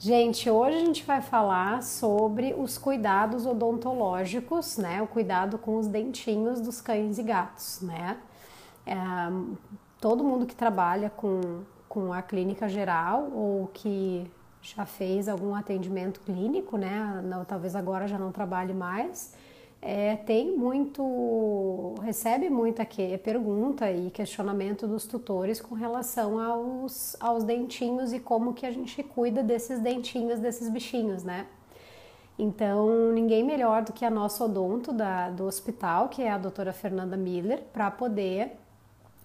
Gente, hoje a gente vai falar sobre os cuidados odontológicos, né? O cuidado com os dentinhos dos cães e gatos, né? É, todo mundo que trabalha com, com a clínica geral ou que já fez algum atendimento clínico, né? Não, talvez agora já não trabalhe mais é, tem muito, recebe muita pergunta e questionamento dos tutores com relação aos, aos dentinhos e como que a gente cuida desses dentinhos, desses bichinhos, né? Então, ninguém melhor do que a nossa odonto da, do hospital, que é a doutora Fernanda Miller, para poder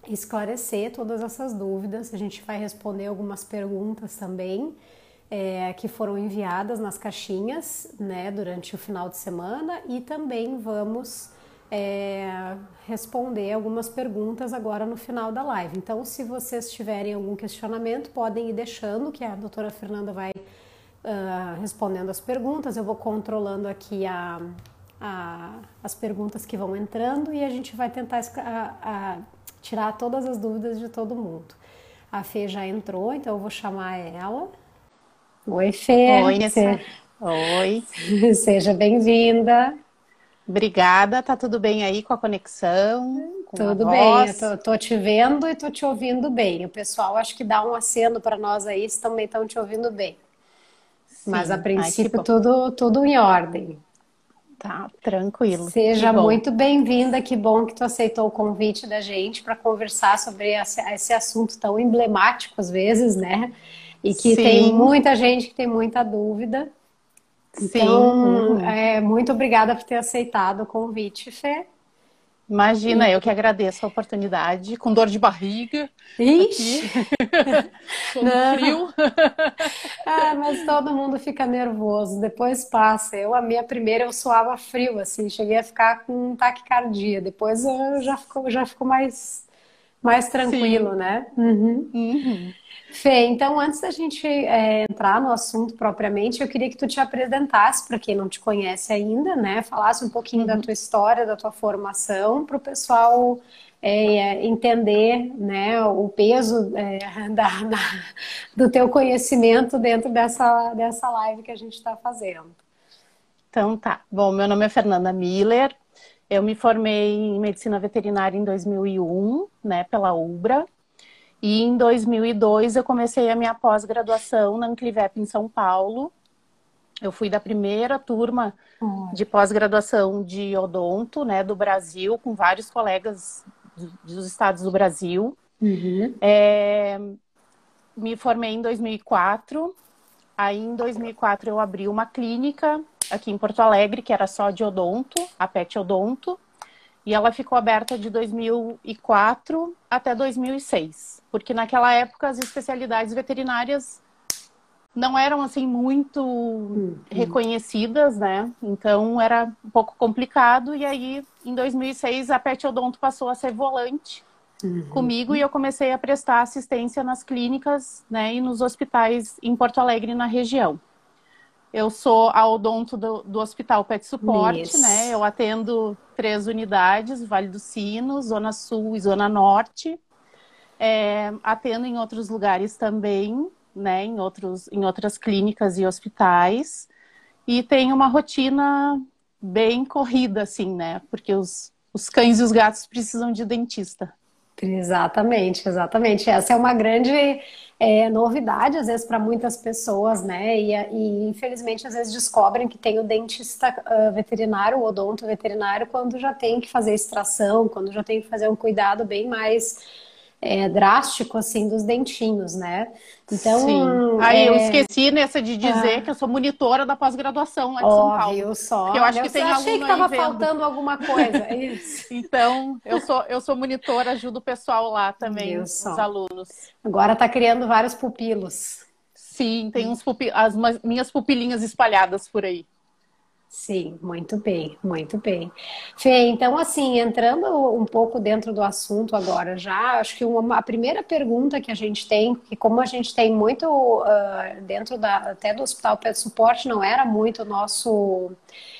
esclarecer todas essas dúvidas. A gente vai responder algumas perguntas também é, que foram enviadas nas caixinhas né, durante o final de semana e também vamos é, responder algumas perguntas agora no final da live. Então, se vocês tiverem algum questionamento, podem ir deixando, que a doutora Fernanda vai uh, respondendo as perguntas. Eu vou controlando aqui a, a, as perguntas que vão entrando e a gente vai tentar a, tirar todas as dúvidas de todo mundo. A Fê já entrou, então eu vou chamar ela. Oi, Fê. Oi, Nessa. Oi. Seja bem-vinda. Obrigada. Tá tudo bem aí com a conexão? Com tudo a bem. Eu tô, tô, te vendo e tô te ouvindo bem. O pessoal acho que dá um aceno para nós aí, se também estão te ouvindo bem. Sim. Mas a princípio Ai, tudo, tudo em ordem. Tá, tranquilo. Seja muito bem-vinda, que bom que tu aceitou o convite da gente para conversar sobre esse assunto tão emblemático às vezes, né? E que Sim. tem muita gente que tem muita dúvida. Sim. Então, uhum. é, muito obrigada por ter aceitado o convite, Fê. Imagina, eu que agradeço a oportunidade, com dor de barriga. Ixi! com frio. ah, mas todo mundo fica nervoso, depois passa. Eu, a minha primeira, eu suava frio, assim, cheguei a ficar com um taquicardia. Depois eu já ficou, já ficou mais, mais tranquilo, Sim. né? Uhum. Uhum. Fê, então antes da gente é, entrar no assunto propriamente, eu queria que tu te apresentasse para quem não te conhece ainda, né? Falasse um pouquinho uhum. da tua história, da tua formação, para o pessoal é, entender né, o peso é, da, da, do teu conhecimento dentro dessa, dessa live que a gente está fazendo. Então tá. Bom, meu nome é Fernanda Miller. Eu me formei em medicina veterinária em 2001, né, pela UBRA. E em 2002 eu comecei a minha pós-graduação na Anclivep em São Paulo. Eu fui da primeira turma de pós-graduação de odonto, né, do Brasil, com vários colegas dos estados do Brasil. Uhum. É, me formei em 2004. Aí, em 2004, eu abri uma clínica aqui em Porto Alegre, que era só de odonto, a PET Odonto. E ela ficou aberta de 2004 até 2006, porque naquela época as especialidades veterinárias não eram assim muito uhum. reconhecidas, né? Então era um pouco complicado e aí em 2006 a Pet Odonto passou a ser volante uhum. comigo e eu comecei a prestar assistência nas clínicas, né, e nos hospitais em Porto Alegre na região. Eu sou a odonto do, do Hospital Pet Suporte, Isso. né? Eu atendo três unidades, Vale do Sino, Zona Sul e Zona Norte. É, atendo em outros lugares também, né? Em, outros, em outras clínicas e hospitais. E tenho uma rotina bem corrida, assim, né? Porque os, os cães e os gatos precisam de dentista. Exatamente, exatamente. Essa é uma grande é, novidade, às vezes, para muitas pessoas, né? E, e, infelizmente, às vezes descobrem que tem o dentista uh, veterinário, o odonto veterinário, quando já tem que fazer extração, quando já tem que fazer um cuidado bem mais é, drástico, assim, dos dentinhos, né? Então. Sim. Aí é... eu esqueci nessa de dizer ah. que eu sou monitora da pós-graduação lá de São Paulo. Só. eu acho eu que tem achei que estava faltando alguma coisa. Isso. então, eu sou, eu sou monitora, ajudo o pessoal lá também, os alunos. Agora está criando vários pupilos. Sim, tem uns pupil... as minhas pupilinhas espalhadas por aí. Sim, muito bem, muito bem. Fê, então assim, entrando um pouco dentro do assunto agora já, acho que uma, a primeira pergunta que a gente tem, que como a gente tem muito uh, dentro da, até do Hospital Pet Suporte, não era muito o nosso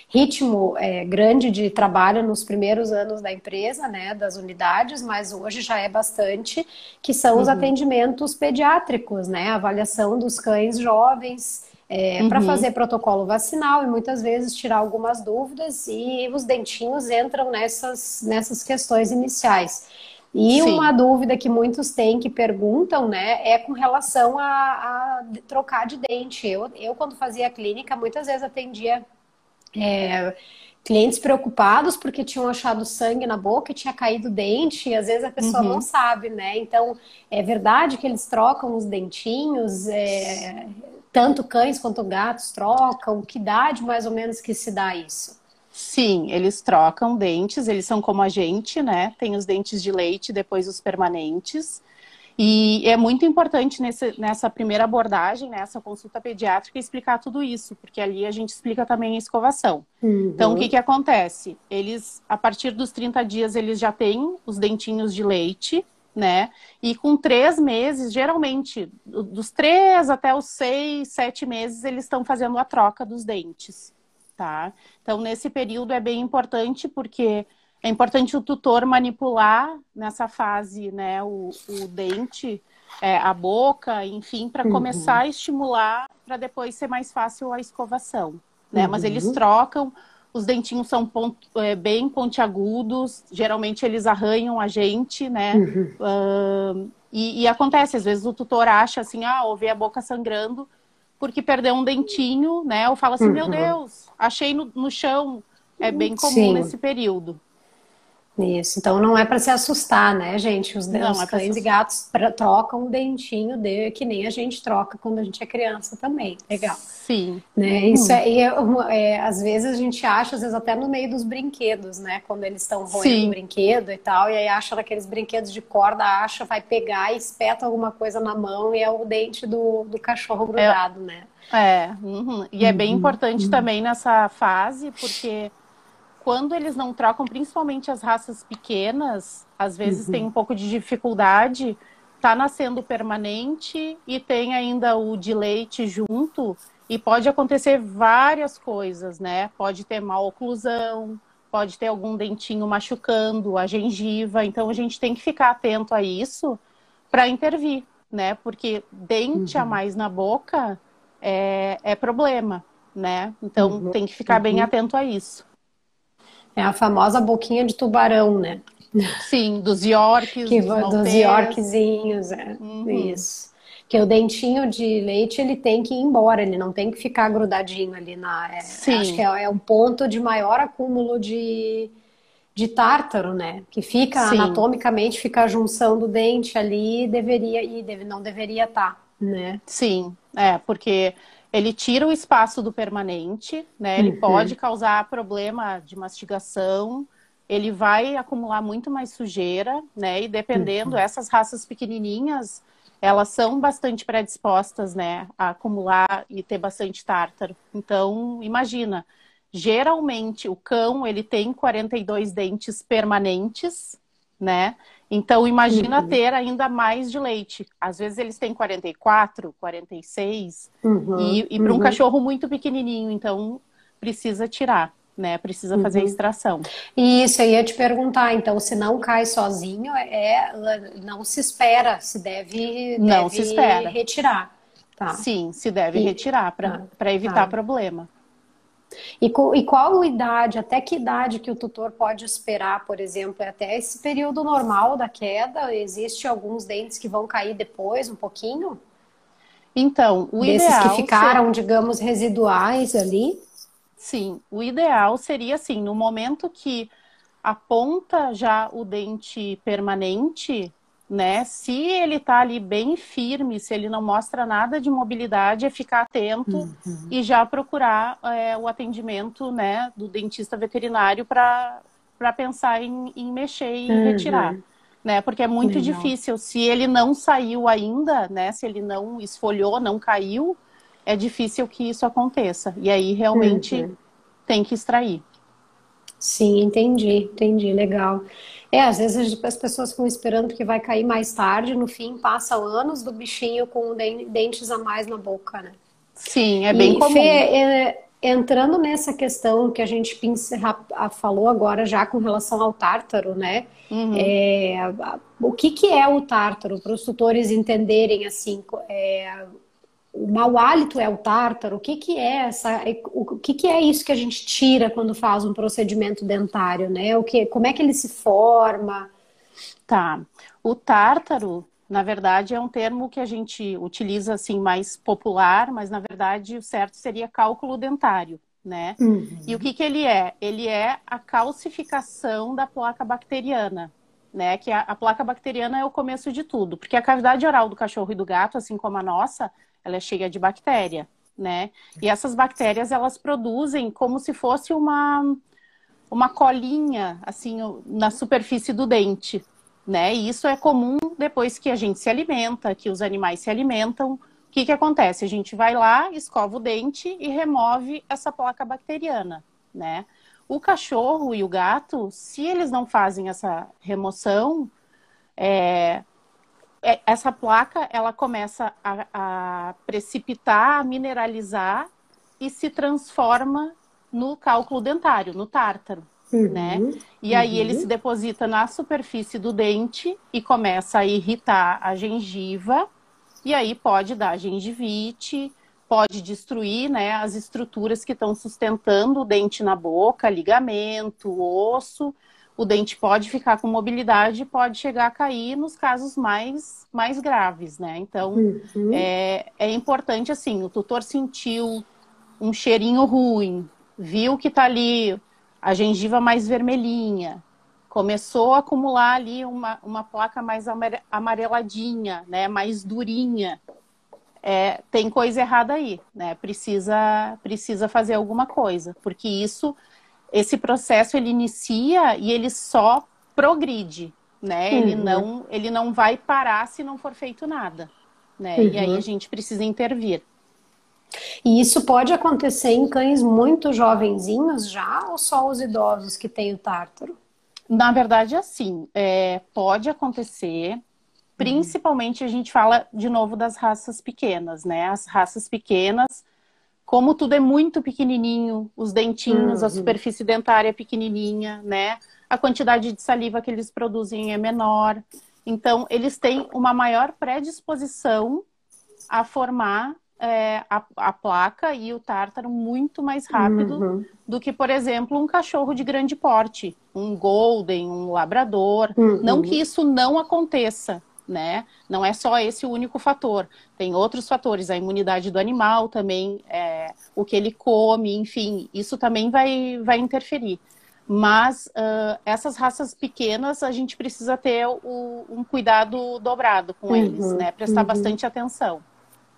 ritmo é, grande de trabalho nos primeiros anos da empresa, né, das unidades, mas hoje já é bastante, que são os uhum. atendimentos pediátricos, né, a avaliação dos cães jovens, é, uhum. para fazer protocolo vacinal e muitas vezes tirar algumas dúvidas e os dentinhos entram nessas, nessas questões iniciais. E Sim. uma dúvida que muitos têm, que perguntam, né, é com relação a, a trocar de dente. Eu, eu, quando fazia clínica, muitas vezes atendia é, clientes preocupados porque tinham achado sangue na boca e tinha caído dente, e às vezes a pessoa uhum. não sabe, né? Então, é verdade que eles trocam os dentinhos, é, tanto cães quanto gatos trocam? Que idade mais ou menos que se dá isso? Sim, eles trocam dentes, eles são como a gente, né? Tem os dentes de leite, depois os permanentes. E é muito importante nesse, nessa primeira abordagem, nessa consulta pediátrica, explicar tudo isso, porque ali a gente explica também a escovação. Uhum. Então, o que, que acontece? Eles, a partir dos 30 dias, eles já têm os dentinhos de leite, né? E com três meses, geralmente, dos três até os seis, sete meses, eles estão fazendo a troca dos dentes tá? Então, nesse período é bem importante porque é importante o tutor manipular nessa fase, né, o, o dente, é, a boca, enfim, para uhum. começar a estimular para depois ser mais fácil a escovação, né? Uhum. Mas eles trocam, os dentinhos são ponto, é, bem pontiagudos, geralmente eles arranham a gente, né? Uhum. Uh, e, e, acontece, às vezes o tutor acha assim, ah, ouvi a boca sangrando, porque perdeu um dentinho, né? Ou fala assim, uhum. meu Deus, achei no, no chão. É bem comum Sim. nesse período. Isso, então não é para se assustar, né, gente? Os, não, os é cães e gatos pra, trocam o dentinho de, que nem a gente troca quando a gente é criança também. Legal. Sim. Né? Isso é, é, é, às vezes a gente acha, às vezes até no meio dos brinquedos, né? Quando eles estão roendo o brinquedo e tal, e aí acha naqueles brinquedos de corda, acha, vai pegar e espeta alguma coisa na mão e é o dente do, do cachorro grudado, é, né? É, uhum. e é bem uhum. importante uhum. também nessa fase, porque quando eles não trocam, principalmente as raças pequenas, às vezes uhum. tem um pouco de dificuldade, tá nascendo permanente e tem ainda o de leite junto, e pode acontecer várias coisas, né? Pode ter mal oclusão, pode ter algum dentinho machucando a gengiva, então a gente tem que ficar atento a isso para intervir, né? Porque dente uhum. a mais na boca é, é problema, né? Então uhum. tem que ficar bem uhum. atento a isso. É a famosa boquinha de tubarão, né? Sim, dos Yorks. Que, dos, dos Yorkzinhos, é. Uhum. Isso. Que o dentinho de leite ele tem que ir embora, ele não tem que ficar grudadinho ali na. É, Sim. Acho que é, é um ponto de maior acúmulo de, de tártaro, né? Que fica Sim. anatomicamente, fica a junção do dente ali, deveria e deve, não deveria estar, tá, né? Sim, é, porque ele tira o espaço do permanente, né? Ele uhum. pode causar problema de mastigação, ele vai acumular muito mais sujeira, né? E dependendo, uhum. essas raças pequenininhas, elas são bastante predispostas, né, a acumular e ter bastante tártaro. Então, imagina, geralmente o cão, ele tem 42 dentes permanentes, né? Então, imagina uhum. ter ainda mais de leite. Às vezes eles têm 44, 46. Uhum. E, e para um uhum. cachorro muito pequenininho, então precisa tirar, né? Precisa fazer a uhum. extração. Isso, eu ia te perguntar. Então, se não cai sozinho, é, não se espera, se deve, não deve se espera. retirar. Tá. Sim, se deve e... retirar para ah, evitar tá. problema. E, e qual a idade, até que idade que o tutor pode esperar, por exemplo, é até esse período normal da queda? Existe alguns dentes que vão cair depois, um pouquinho? Então, o Desses ideal... que ficaram, digamos, residuais ali? Sim, o ideal seria assim, no momento que aponta já o dente permanente, né? Se ele tá ali bem firme, se ele não mostra nada de mobilidade, é ficar atento uhum. e já procurar é, o atendimento, né, do dentista veterinário para pensar em, em, mexer e uhum. retirar, né? Porque é muito Legal. difícil. Se ele não saiu ainda, né? Se ele não esfolhou, não caiu, é difícil que isso aconteça. E aí realmente uhum. tem que extrair. Sim, entendi, entendi, legal. É, às vezes as pessoas ficam esperando que vai cair mais tarde, no fim passa anos do bichinho com dentes a mais na boca, né? Sim, é bem e, comum. Fê, é, entrando nessa questão que a gente falou agora já com relação ao tártaro, né? Uhum. É, o que, que é o tártaro, para os tutores entenderem assim, é, o mau hálito é o tártaro? O que, que é essa? O que, que é isso que a gente tira quando faz um procedimento dentário, né? O que, como é que ele se forma? Tá. O tártaro, na verdade, é um termo que a gente utiliza assim mais popular, mas na verdade o certo seria cálculo dentário, né? Uhum. E o que, que ele é? Ele é a calcificação da placa bacteriana né? Que a, a, placa bacteriana é o começo de tudo, porque a cavidade oral do cachorro e do gato, assim como a nossa, ela é cheia de bactéria, né? E essas bactérias elas produzem como se fosse uma uma colinha assim na superfície do dente, né? E isso é comum depois que a gente se alimenta, que os animais se alimentam. O que, que acontece? A gente vai lá, escova o dente e remove essa placa bacteriana, né? O cachorro e o gato, se eles não fazem essa remoção, é, essa placa ela começa a, a, precipitar, a mineralizar e se transforma no cálculo dentário, no tártaro. Uhum, né? E aí ele uhum. se deposita na superfície do dente e começa a irritar a gengiva, e aí pode dar gengivite, pode destruir né, as estruturas que estão sustentando o dente na boca, ligamento, osso. O dente pode ficar com mobilidade e pode chegar a cair nos casos mais, mais graves, né? Então, uhum. é, é importante, assim, o tutor sentiu um cheirinho ruim, viu que tá ali a gengiva mais vermelhinha, começou a acumular ali uma, uma placa mais amareladinha, né? Mais durinha é, tem coisa errada aí, né? Precisa, precisa fazer alguma coisa, porque isso, esse processo ele inicia e ele só progride, né? Uhum. Ele não, ele não vai parar se não for feito nada, né? Uhum. E aí uhum. a gente precisa intervir. E isso pode acontecer em cães muito jovenzinhos já ou só os idosos que têm o tártaro? Na verdade, assim, é, pode acontecer. Principalmente a gente fala de novo das raças pequenas, né? As raças pequenas, como tudo é muito pequenininho, os dentinhos, uhum. a superfície dentária é pequenininha, né? A quantidade de saliva que eles produzem é menor. Então, eles têm uma maior predisposição a formar é, a, a, placa e o tártaro muito mais rápido uhum. do que, por exemplo, um cachorro de grande porte, um golden, um labrador. Uhum. Não que isso não aconteça, né? Não é só esse o único fator. Tem outros fatores, a imunidade do animal também, é, o que ele come, enfim, isso também vai, vai interferir. Mas uh, essas raças pequenas, a gente precisa ter o, um cuidado dobrado com uhum, eles, né? Prestar uhum. bastante atenção.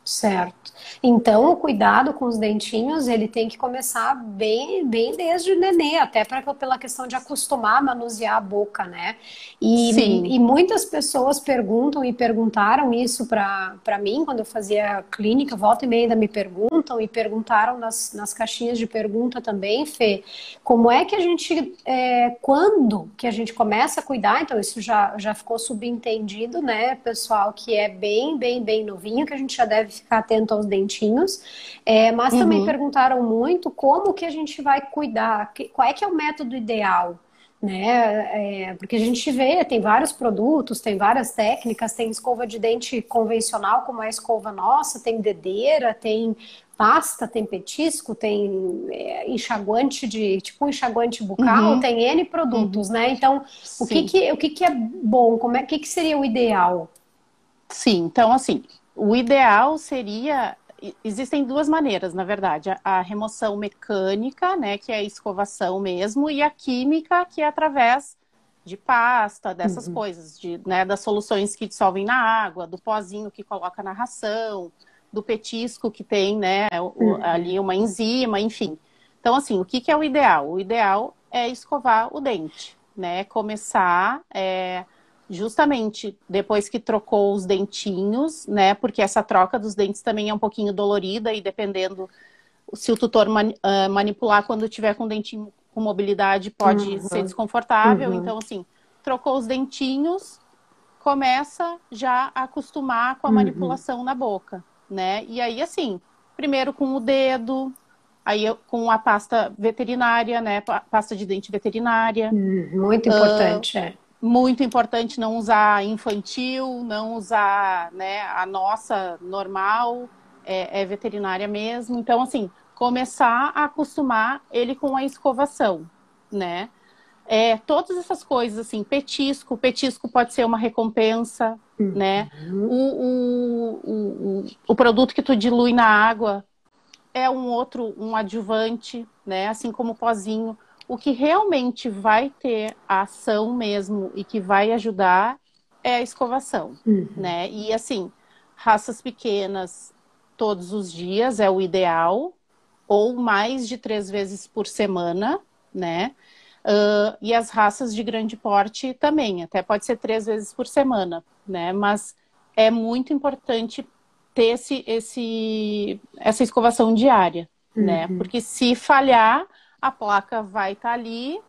Certo. Então, o cuidado com os dentinhos, ele tem que começar bem, bem desde o nenê, até pra, pela questão de acostumar a manusear a boca, né? E, Sim. e muitas pessoas perguntam e perguntaram isso para mim, quando eu fazia clínica, volta e meia ainda me perguntam, e perguntaram nas, nas caixinhas de pergunta também, Fê, como é que a gente, é, quando que a gente começa a cuidar, então isso já, já ficou subentendido, né, pessoal, que é bem, bem, bem novinho, que a gente já deve ficar atento aos dentinhos. É, mas uhum. também perguntaram muito como que a gente vai cuidar, que, qual é que é o método ideal, né? É, porque a gente vê, tem vários produtos, tem várias técnicas, tem escova de dente convencional, como é a escova nossa, tem dedeira, tem pasta, tem petisco, tem é, enxaguante de tipo um enxaguante bucal, uhum. tem N produtos, uhum. né? Então, o que que, o que que é bom? Como é que, que seria o ideal? Sim, então assim, o ideal seria existem duas maneiras, na verdade, a, remoção mecânica, né, que é a escovação mesmo, e a química, que é através de pasta, dessas uhum. coisas, de, né, das soluções que dissolvem na água, do pozinho que coloca na ração, do petisco que tem, né, uhum. ali uma enzima, enfim. Então, assim, o que, que é o ideal? O ideal é escovar o dente, né, começar é, justamente depois que trocou os dentinhos, né? Porque essa troca dos dentes também é um pouquinho dolorida e dependendo se o tutor man, uh, manipular quando tiver com dentinho com mobilidade pode uhum. ser desconfortável. Uhum. Então, assim, trocou os dentinhos, começa já a acostumar com a uhum. manipulação na boca, né? E aí, assim, primeiro com o dedo, aí com a pasta veterinária, né? Pasta de dente veterinária. Hum, muito importante, uh, é muito importante não usar infantil, não usar né, a nossa normal. é, é veterinária mesmo. Então, assim, começar a acostumar ele com a escovação, né? É, todas essas coisas, assim, petisco, petisco pode ser uma recompensa, uhum. né? O, o, o, o, produto que tu dilui na água é um outro, um adjuvante, né? Assim como o pozinho. O que realmente vai ter a ação mesmo e que vai ajudar é a escovação, uhum. né? E assim, raças pequenas todos os dias é o ideal, ou mais de três vezes por semana, né? Uh, e as raças de grande porte também, até pode ser três vezes por semana, né? Mas é muito importante ter esse, esse, essa escovação diária, né? uhum. né? Porque se falhar, a placa vai estar tá ali,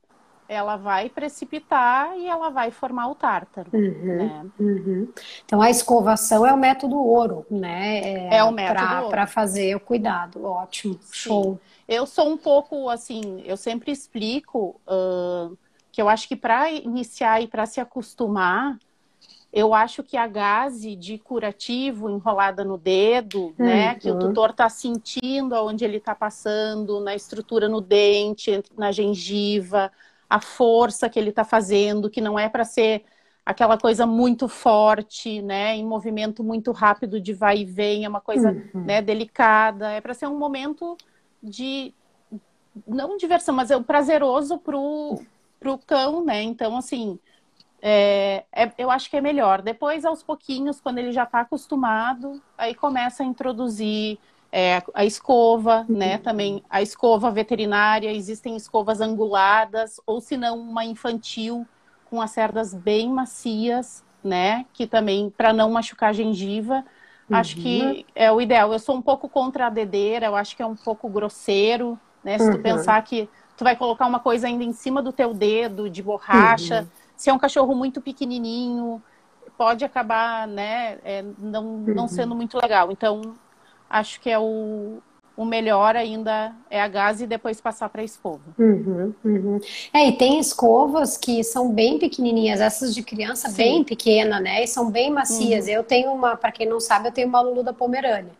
ela vai precipitar e ela vai formar o tártaro. Uhum, né? uhum. Então a escovação é o método ouro, né? É, é o método para fazer o cuidado. Ótimo, Sim. show. Eu sou um pouco assim, eu sempre explico uh, que eu acho que para iniciar e para se acostumar, eu acho que a gaze de curativo enrolada no dedo, uhum. né, que o uhum. tutor está sentindo aonde ele está passando, na estrutura no dente, na gengiva, a força que ele está fazendo, que não é para ser aquela coisa muito forte, né, em movimento muito rápido de vai e vem, é uma coisa, uhum. né, delicada, é para ser um momento de não diversão, mas é um prazeroso pro pro cão, né? Então assim, é, é, eu acho que é melhor. Depois, aos pouquinhos, quando ele já está acostumado, aí começa a introduzir é, a escova, uhum. né? Também a escova veterinária, existem escovas anguladas, ou se não, uma infantil com as cerdas bem macias, né? Que também, para não machucar a gengiva, uhum. acho que uhum. é o ideal. Eu sou um pouco contra a dedeira, eu acho que é um pouco grosseiro, né? Se tu uhum. pensar que tu vai colocar uma coisa ainda em cima do teu dedo, de borracha, uhum. Se é um cachorro muito pequenininho, pode acabar, né, é, não, não uhum. sendo muito legal. Então, acho que é o, o melhor ainda é a gás e depois passar para a escova. Uhum, uhum. É, e tem escovas que são bem pequenininhas, essas de criança Sim. bem pequena, né? E são bem macias. Uhum. Eu tenho uma, para quem não sabe, eu tenho uma Lulu da Pomerânia.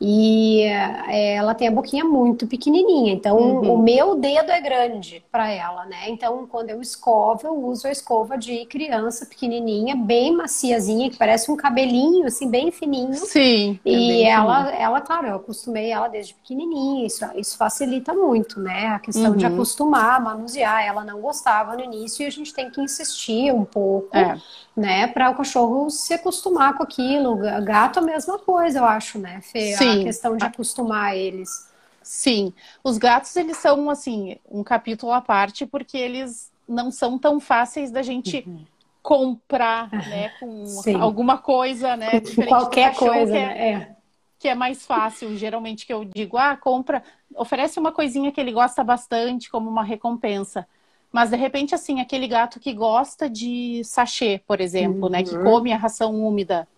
E é, ela tem a boquinha muito pequenininha, então uhum. o meu dedo é grande para ela, né? Então quando eu escovo, eu uso a escova de criança pequenininha, bem maciazinha, que parece um cabelinho assim bem fininho. Sim. É e ela, fininho. ela, claro, eu acostumei ela desde pequenininha. Isso, isso facilita muito, né? A questão uhum. de acostumar, manusear. Ela não gostava no início e a gente tem que insistir um pouco. É né? Para o cachorro se acostumar com aquilo. Gato a mesma coisa, eu acho, né, Fê? Sim. A questão de acostumar eles. Sim. Os gatos, eles são, assim, um capítulo à parte, porque eles não são tão fáceis da gente uhum. comprar, né? Com Sim. alguma coisa, né? Com qualquer coisa, que é, né? É. Que é mais fácil, geralmente, que eu digo, ah, compra, oferece uma coisinha que ele gosta bastante como uma recompensa. Mas de repente, assim, aquele gato que gosta de sachê, por exemplo, uhum. né? Que uhum. come a ração úmida.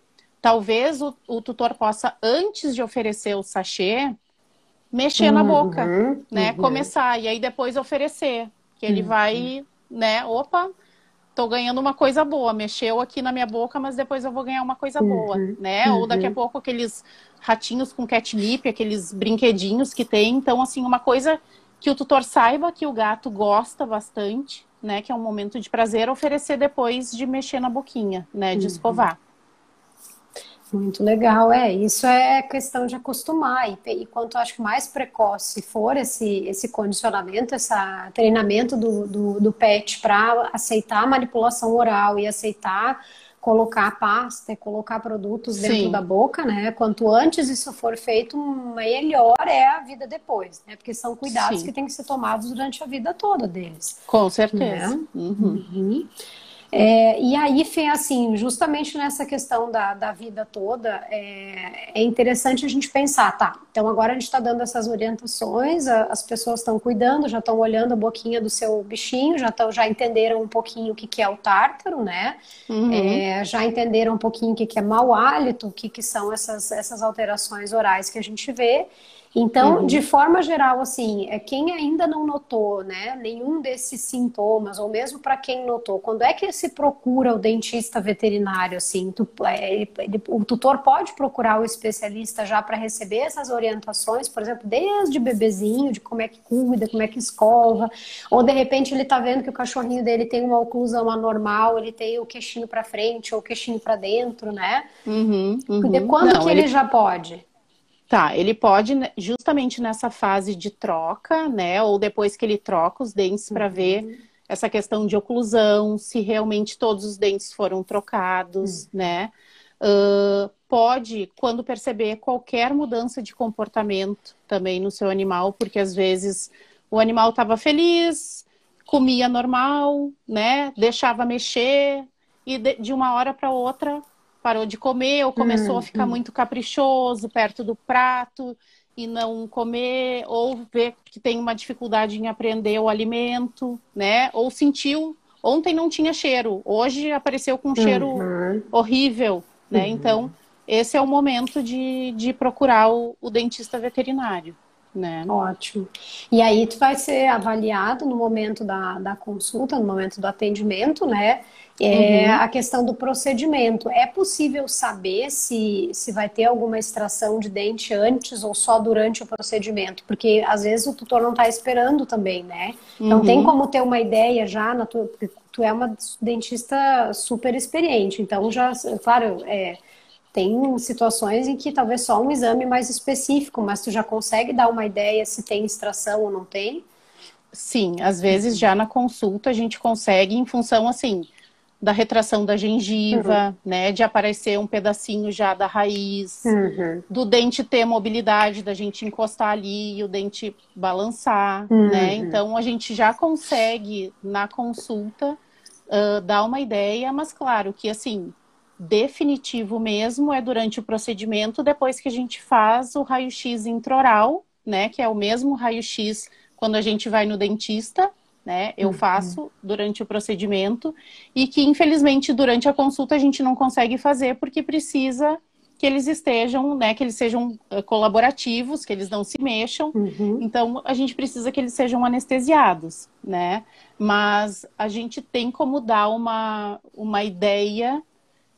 Talvez o, o, tutor possa, antes de oferecer o sachê, mexer uhum. na boca, né? Uhum. Começar. E aí depois oferecer. Que ele vai, né? Opa, tô ganhando uma coisa boa. Mexeu aqui na minha boca, mas depois eu vou ganhar uma coisa boa, uhum. né? Ou daqui a uhum. pouco aqueles ratinhos com catnip, aqueles brinquedinhos que tem. Então, assim, uma coisa que o tutor saiba que o gato gosta bastante, né? Que é um momento de prazer, oferecer depois de mexer na boquinha, né? De uhum. escovar. Muito legal, é. Isso é questão de acostumar. E, e quanto acho que mais precoce for esse, esse condicionamento, esse treinamento do, do, do pet para aceitar a manipulação oral e aceitar colocar pasta e colocar produtos dentro Sim. da boca, né? Quanto antes isso for feito, melhor é a vida depois, né? Porque são cuidados Sim. que têm que ser tomados durante a vida toda deles. Com certeza. Né? Uhum. Uhum. É, e aí, Fê, assim, justamente nessa questão da, da vida toda, é, é interessante a gente pensar, tá? Então agora a gente está dando essas orientações, a, as pessoas estão cuidando, já estão olhando a boquinha do seu bichinho, já, tão, já entenderam um pouquinho o que, que é o tártaro, né? Uhum. É, já entenderam um pouquinho o que, que é mau hálito, o que, que são essas, essas alterações orais que a gente vê. Então, uhum. de forma geral, assim, é quem ainda não notou, né, nenhum desses sintomas, ou mesmo para quem notou, quando é que se procura o dentista veterinário, assim, tu, é, ele, ele, o tutor pode procurar o especialista já para receber essas orientações, por exemplo, desde bebezinho, de como é que cuida, como é que escova, ou de repente ele está vendo que o cachorrinho dele tem uma oclusão anormal, ele tem o queixinho para frente ou o queixinho para dentro, né? Uhum, uhum. De quando não, que ele... ele já pode? Tá, ele pode justamente nessa fase de troca, né? Ou depois que ele troca os dentes para uhum. ver essa questão de oclusão, se realmente todos os dentes foram trocados, uhum. né? Uh, pode, quando perceber qualquer mudança de comportamento também no seu animal, porque às vezes o animal estava feliz, comia normal, né? Deixava mexer e de, de uma hora para outra parou de comer ou começou a ficar uhum. muito caprichoso perto do prato e não comer, ou ver que tem uma dificuldade em aprender o alimento, né? Ou sentiu, ontem não tinha cheiro, hoje apareceu com um cheiro uhum. horrível, né? Uhum. Então, esse é o momento de, de procurar o, o dentista veterinário. Né? Ótimo. E aí tu vai ser avaliado no momento da, da consulta, no momento do atendimento, né? É uhum. a questão do procedimento. É possível saber se, se vai ter alguma extração de dente antes ou só durante o procedimento? Porque às vezes o tutor não está esperando também, né? Não uhum. tem como ter uma ideia já, na tua, porque tu é uma dentista super experiente, então já, claro, é, tem situações em que talvez só um exame mais específico, mas tu já consegue dar uma ideia se tem extração ou não tem? Sim, às vezes já na consulta a gente consegue, em função assim da retração da gengiva, uhum. né? De aparecer um pedacinho já da raiz, uhum. do dente ter mobilidade, da gente encostar ali e o dente balançar, uhum. né? Então a gente já consegue na consulta uh, dar uma ideia, mas claro que assim definitivo mesmo é durante o procedimento, depois que a gente faz o raio-x intraoral, né? Que é o mesmo raio-x quando a gente vai no dentista né? Eu uhum. faço durante o procedimento e que infelizmente durante a consulta a gente não consegue fazer porque precisa que eles estejam, né, que eles sejam eh, colaborativos, que eles não se mexam. Uhum. Então a gente precisa que eles sejam anestesiados, né? Mas a gente tem como dar uma uma ideia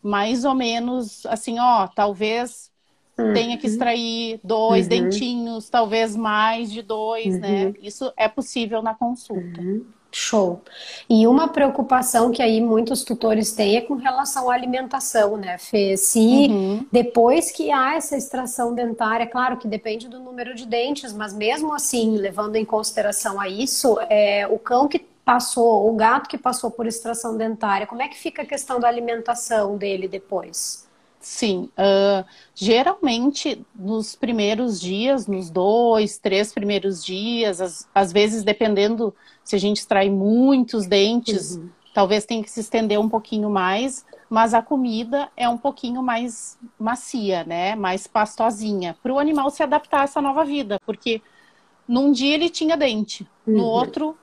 mais ou menos assim, ó, talvez Uhum. Tenha que extrair dois uhum. dentinhos, talvez mais de dois, né? uhum. né? Isso é possível na consulta. Uhum. Show. E uma preocupação que aí muitos tutores têm é com relação à alimentação, né, Fê? Se uhum. depois que há essa extração dentária, claro que depende do número de dentes, mas mesmo assim, levando em consideração a isso, é, o cão que passou, o gato que passou por extração dentária, como é que fica a questão da alimentação dele depois? Sim, uh, geralmente nos primeiros dias, nos dois, três primeiros dias, às, às vezes dependendo se a gente extrai muitos dentes, uhum. talvez tenha que se estender um pouquinho mais, mas a comida é um pouquinho mais macia, né? Mais pastosinha, para o animal se adaptar a essa nova vida, porque num dia ele tinha dente, uhum. no outro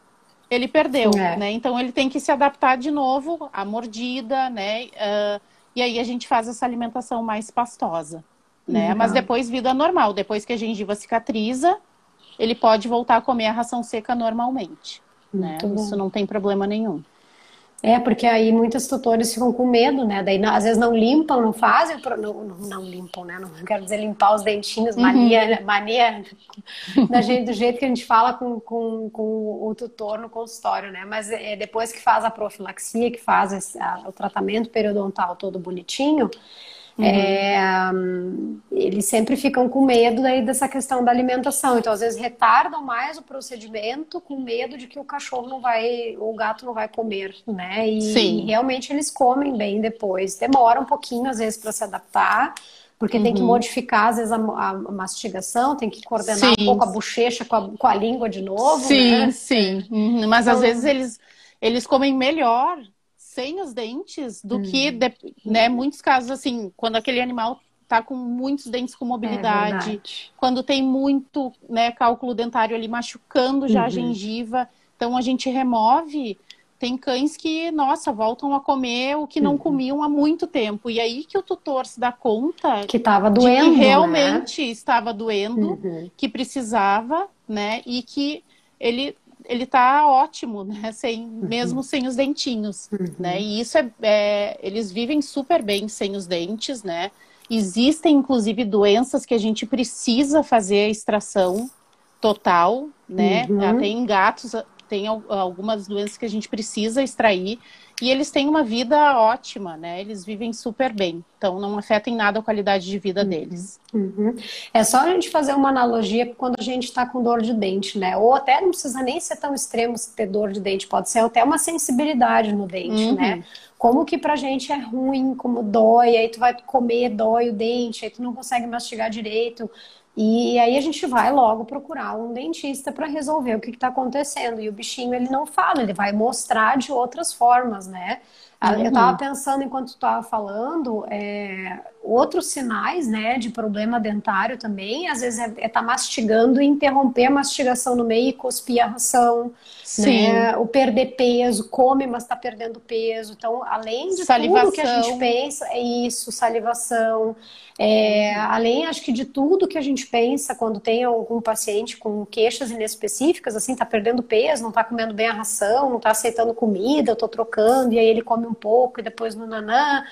ele perdeu, é. né? Então ele tem que se adaptar de novo à mordida, né? Uh, e aí a gente faz essa alimentação mais pastosa, né? Uhum. Mas depois vida normal, depois que a gengiva cicatriza, ele pode voltar a comer a ração seca normalmente, né? Isso não tem problema nenhum. É, porque aí muitos tutores ficam com medo, né? Daí às vezes não limpam, não fazem, não, não, limpam, né? Não quero dizer limpar os dentinhos, mania, uhum. mania da gente, do jeito que a gente fala com, com, com o tutor no consultório, né? Mas é, depois que faz a profilaxia, que faz esse, a, o tratamento periodontal todo bonitinho, Uhum. É, eles sempre ficam com medo daí dessa questão da alimentação. Então, às vezes, retardam mais o procedimento com medo de que o cachorro não vai, o gato não vai comer, né? E, Sim. realmente eles comem bem depois. Demora um pouquinho, às vezes, para se adaptar. Porque uhum. tem que uhum. modificar, às vezes, a, a, mastigação, tem que coordenar sim. um pouco a bochecha com a, com a língua de novo. Sim, né? sim. Uhum. Mas então, às vezes eles, eles comem melhor sem os dentes do que, hum. de, né, muitos casos assim, quando aquele animal tá com muitos dentes com mobilidade, é quando tem muito, né, cálculo dentário ali machucando já uhum. a gengiva, então a gente remove tem cães que, nossa, voltam a comer o que não uhum. comiam há muito tempo. E aí que o tutor se dá conta que estava doendo, que realmente né? estava doendo, uhum. que precisava, né? E que ele ele tá ótimo, né? Sem, uhum. mesmo sem os dentinhos, uhum. né? E isso é, é, eles vivem super bem sem os dentes, né? Existem inclusive doenças que a gente precisa fazer a extração total, né? Uhum. Tem gatos, tem algumas doenças que a gente precisa extrair e eles têm uma vida ótima, né? Eles vivem super bem, então não afeta em nada a qualidade de vida uhum. deles. Uhum. É só a gente fazer uma analogia quando a gente está com dor de dente, né? Ou até não precisa nem ser tão extremo ter dor de dente, pode ser até uma sensibilidade no dente, uhum. né? Como que pra gente é ruim, como dói, aí tu vai comer, dói o dente, aí tu não consegue mastigar direito. E aí a gente vai logo procurar um dentista para resolver o que está acontecendo. E o bichinho ele não fala, ele vai mostrar de outras formas, né? Uhum. Eu estava pensando enquanto tu estava falando, é, outros sinais, né, de problema dentário também, às vezes é estar é tá mastigando e interromper a mastigação no meio e cuspir a ração, Sim. né, o perder peso, come mas está perdendo peso. Então, além de salivação. tudo que a gente pensa, é isso, salivação. É, além, acho que de tudo que a gente pensa quando tem algum paciente com queixas inespecíficas, assim, tá perdendo peso, não tá comendo bem a ração, não tá aceitando comida, eu tô trocando, e aí ele come um pouco e depois no nanã.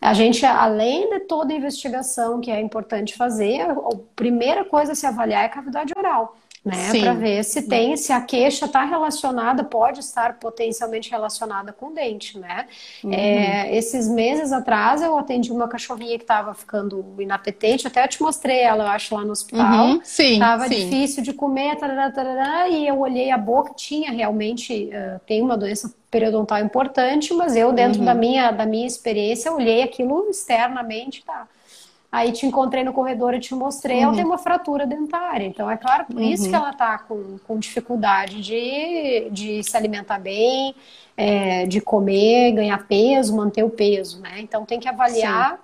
A gente, além de toda a investigação que é importante fazer, a primeira coisa a se avaliar é a cavidade oral né? Para ver se tem, se a queixa está relacionada, pode estar potencialmente relacionada com o dente, né? Uhum. É, esses meses atrás eu atendi uma cachorrinha que estava ficando inapetente, até eu te mostrei ela, eu acho, lá no hospital. Uhum. Sim. Tava sim. difícil de comer, tarará, tarará, e eu olhei a boca, tinha realmente, uh, tem uma doença periodontal importante, mas eu, dentro uhum. da, minha, da minha experiência, olhei aquilo externamente, tá? Aí te encontrei no corredor e te mostrei, uhum. ela tem uma fratura dentária. Então, é claro, por uhum. isso que ela está com, com dificuldade de, de se alimentar bem, é, de comer, ganhar peso, manter o peso, né? Então, tem que avaliar.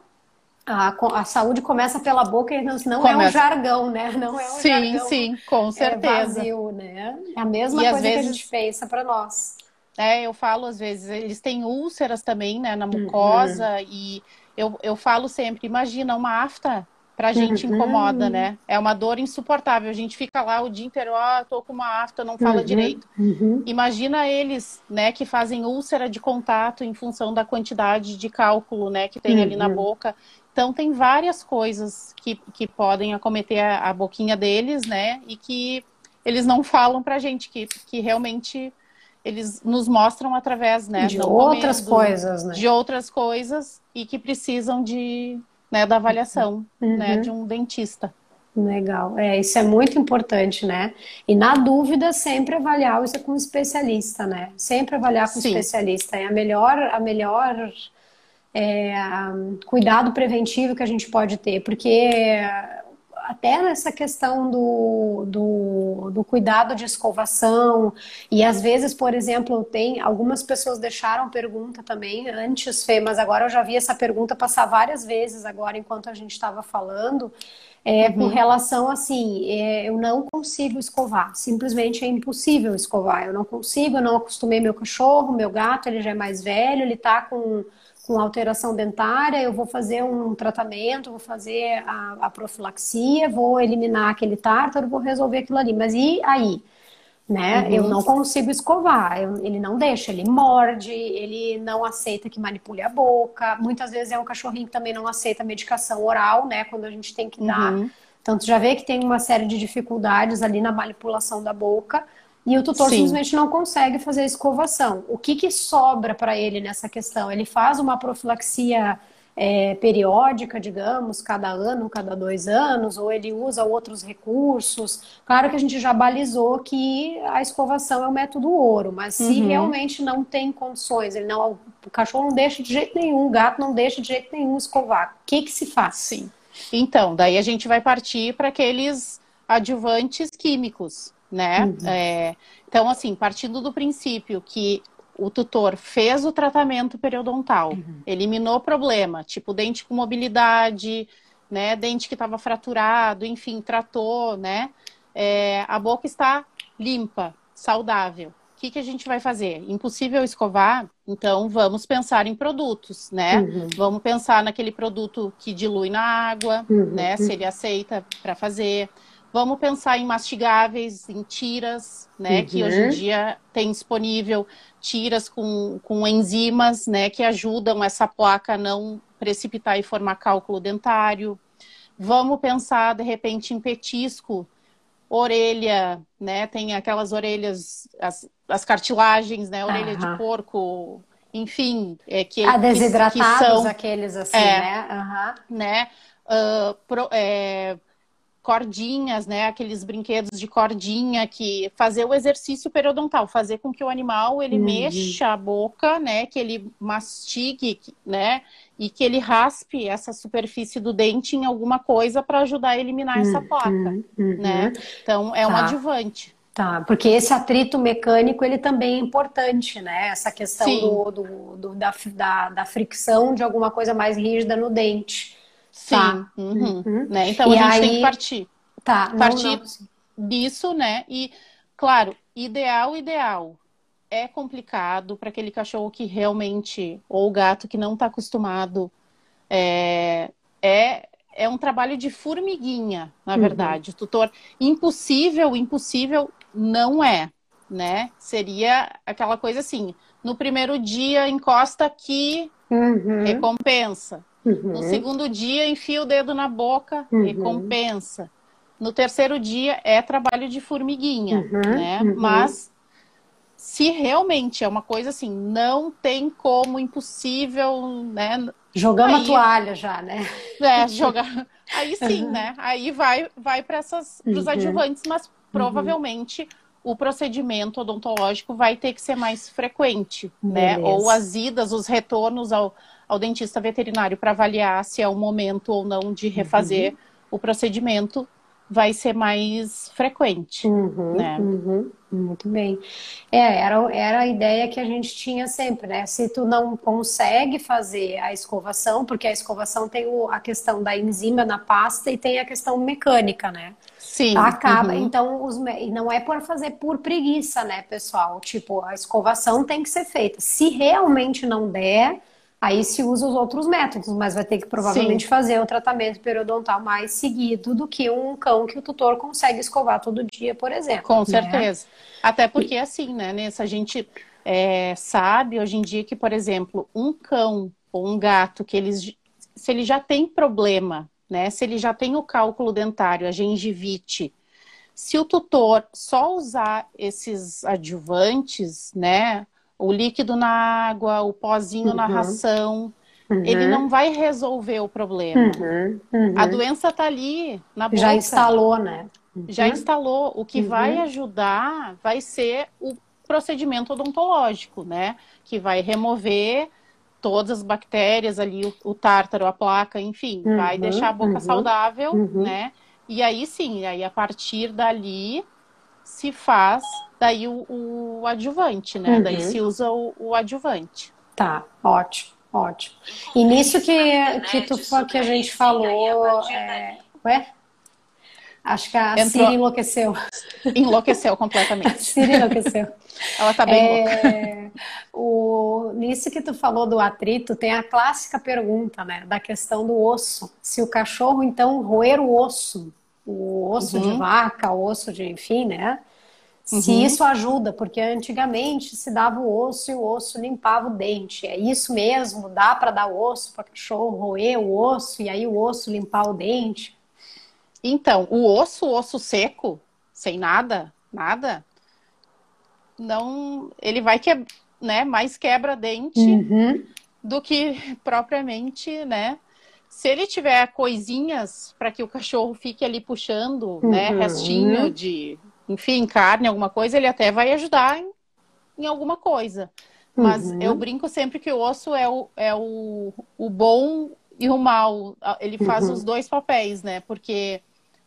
A, a, saúde começa pela boca e não, não é um jargão, né? Não é um sim, jargão. Sim, com certeza. É vazio, né? É a mesma e coisa vezes... que a gente pensa para nós. É, eu falo às vezes, eles têm úlceras também, né, na mucosa uhum. e eu, eu falo sempre, imagina uma afta pra gente uhum. incomoda, né? É uma dor insuportável. A gente fica lá o dia inteiro, ó, oh, tô com uma afta, não fala uhum. direito. Uhum. Imagina eles, né, que fazem úlcera de contato em função da quantidade de cálculo, né, que tem ali na uhum. boca. Então tem várias coisas que, que podem acometer a, a boquinha deles, né? E que eles não falam pra gente, que, que realmente eles nos mostram através, né? De outras coisas, né? De outras coisas e que precisam de, né, da avaliação, uhum. né, de um dentista. Legal, é, isso é muito importante, né? E na dúvida, sempre avaliar isso com um especialista, né? Sempre avaliar com um especialista. É a melhor, a melhor é, cuidado preventivo que a gente pode ter, porque até nessa questão do, do, do, cuidado de escovação, e às vezes, por exemplo, tem algumas pessoas deixaram pergunta também antes, Fê, mas agora eu já vi essa pergunta passar várias vezes agora enquanto a gente estava falando. É, uhum. Com relação assim, é, eu não consigo escovar, simplesmente é impossível escovar. Eu não consigo, eu não acostumei meu cachorro, meu gato, ele já é mais velho, ele tá com com alteração dentária, eu vou fazer um tratamento, vou fazer a, a profilaxia, vou eliminar aquele tártaro, vou resolver aquilo ali. Mas e aí? Né? Uhum. Eu não consigo escovar, eu, ele não deixa, ele morde, ele não aceita que manipule a boca. Muitas vezes é um cachorrinho que também não aceita medicação oral, né? Quando a gente tem que dar. Uhum. Então, tu já vê que tem uma série de dificuldades ali na manipulação da boca. E o tutor Sim. simplesmente não consegue fazer a escovação. O que, que sobra para ele nessa questão? Ele faz uma profilaxia é, periódica, digamos, cada ano, cada dois anos, ou ele usa outros recursos. Claro que a gente já balizou que a escovação é o método ouro, mas se uhum. realmente não tem condições, ele não, o cachorro não deixa de jeito nenhum, o gato não deixa de jeito nenhum escovar. O que, que se faz? Sim. Então, daí a gente vai partir para aqueles adjuvantes químicos né? Uhum. É, então, assim, partindo do princípio que o tutor fez o tratamento periodontal, uhum. eliminou o problema, tipo dente com mobilidade, né? Dente que estava fraturado, enfim, tratou, né? É, a boca está limpa, saudável. o que, que a gente vai fazer? Impossível escovar? Então vamos pensar em produtos, né? Uhum. Vamos pensar naquele produto que dilui na água, uhum. né? Se ele aceita para fazer. Vamos pensar em mastigáveis, em tiras, né? Uhum. Que hoje em dia tem disponível tiras com, com enzimas, né? Que ajudam essa placa a não precipitar e formar cálculo dentário. Vamos pensar, de repente, em petisco, orelha, né? Tem aquelas orelhas, as, as cartilagens, né? Orelha uhum. de porco, enfim, é que, ah, desidratados, que são, aqueles assim, é, né? Uhum. né? Uh, pro, é, cordinhas, né? Aqueles brinquedos de cordinha que fazer o exercício periodontal, fazer com que o animal ele uhum. mexa a boca, né? Que ele mastigue, né? E que ele raspe essa superfície do dente em alguma coisa para ajudar a eliminar essa uhum. placa, uhum. né? Então é um tá. adjuvante. Tá, porque esse atrito mecânico ele também é importante, né? Essa questão do, do, do da, da, da fricção de alguma coisa mais rígida no dente. Sim. Tá. Uhum. Uhum. Né? Então e a gente aí... tem que partir. Tá. Partir não, não. disso, né? E, claro, ideal, ideal. É complicado para aquele cachorro que realmente, ou gato que não está acostumado. É, é, é um trabalho de formiguinha, na uhum. verdade. tutor, impossível, impossível não é, né? Seria aquela coisa assim, no primeiro dia encosta aqui, uhum. recompensa. Uhum. No segundo dia, enfia o dedo na boca, uhum. recompensa. No terceiro dia é trabalho de formiguinha, uhum. né? Uhum. Mas se realmente é uma coisa assim, não tem como, impossível, né? Jogando aí, a toalha já, né? É, jogar. Aí sim, né? Aí vai, vai para essas os uhum. adjuvantes, mas provavelmente o procedimento odontológico vai ter que ser mais frequente? Beleza. né? Ou as idas, os retornos ao, ao dentista veterinário para avaliar se é o momento ou não de refazer uhum. o procedimento vai ser mais frequente. Uhum, né? Uhum, muito bem. É, era, era a ideia que a gente tinha sempre, né? Se tu não consegue fazer a escovação, porque a escovação tem o, a questão da enzima na pasta e tem a questão mecânica, né? Sim. Acaba. Uhum. Então, os, não é por fazer por preguiça, né, pessoal? Tipo, a escovação tem que ser feita. Se realmente não der Aí se usa os outros métodos, mas vai ter que provavelmente Sim. fazer o tratamento periodontal mais seguido do que um cão que o tutor consegue escovar todo dia, por exemplo. Com né? certeza. Até porque assim, né, Nessa a gente é, sabe hoje em dia que, por exemplo, um cão ou um gato que eles se ele já tem problema, né? Se ele já tem o cálculo dentário, a gengivite, se o tutor só usar esses adjuvantes, né? O líquido na água, o pozinho uhum. na ração. Uhum. Ele não vai resolver o problema. Uhum. uhum. A doença está ali na boca. Já instalou, né? Já uhum. instalou. O que vai uhum. ajudar vai ser o procedimento odontológico, né? Que vai remover todas as bactérias ali, o, o tártaro, a placa, enfim, vai deixar a boca saudável, né? E aí sim, aí a partir dali se faz daí o, o adjuvante, né? Uhum. Daí se usa o, o, adjuvante. Tá, ótimo, ótimo. E nisso que, que, tu, que a gente falou. É... Ué? Acho que a Entrou... Siri enlouqueceu. Enlouqueceu completamente. A Siri enlouqueceu. Ela tá bem é... louca. O... Nisso que tu falou do atrito, tem a clássica pergunta, né? Da questão do osso. Se o cachorro, então, roer o osso, o osso uhum. de vaca, o osso de, enfim, né? Uhum. Se isso ajuda, porque antigamente se dava o osso e o osso limpava o dente. É isso mesmo? Dá para dar osso para cachorro roer o osso e aí o osso limpar o dente? Então, o osso, o osso seco, sem nada, nada, não, ele vai que né, mais quebra dente uhum. do que propriamente, né? Se ele tiver coisinhas para que o cachorro fique ali puxando, né, uhum. né, restinho de enfim, carne, alguma coisa, ele até vai ajudar em, em alguma coisa. Mas uhum. eu brinco sempre que o osso é o, é o, o bom e o mal. Ele faz uhum. os dois papéis, né? Porque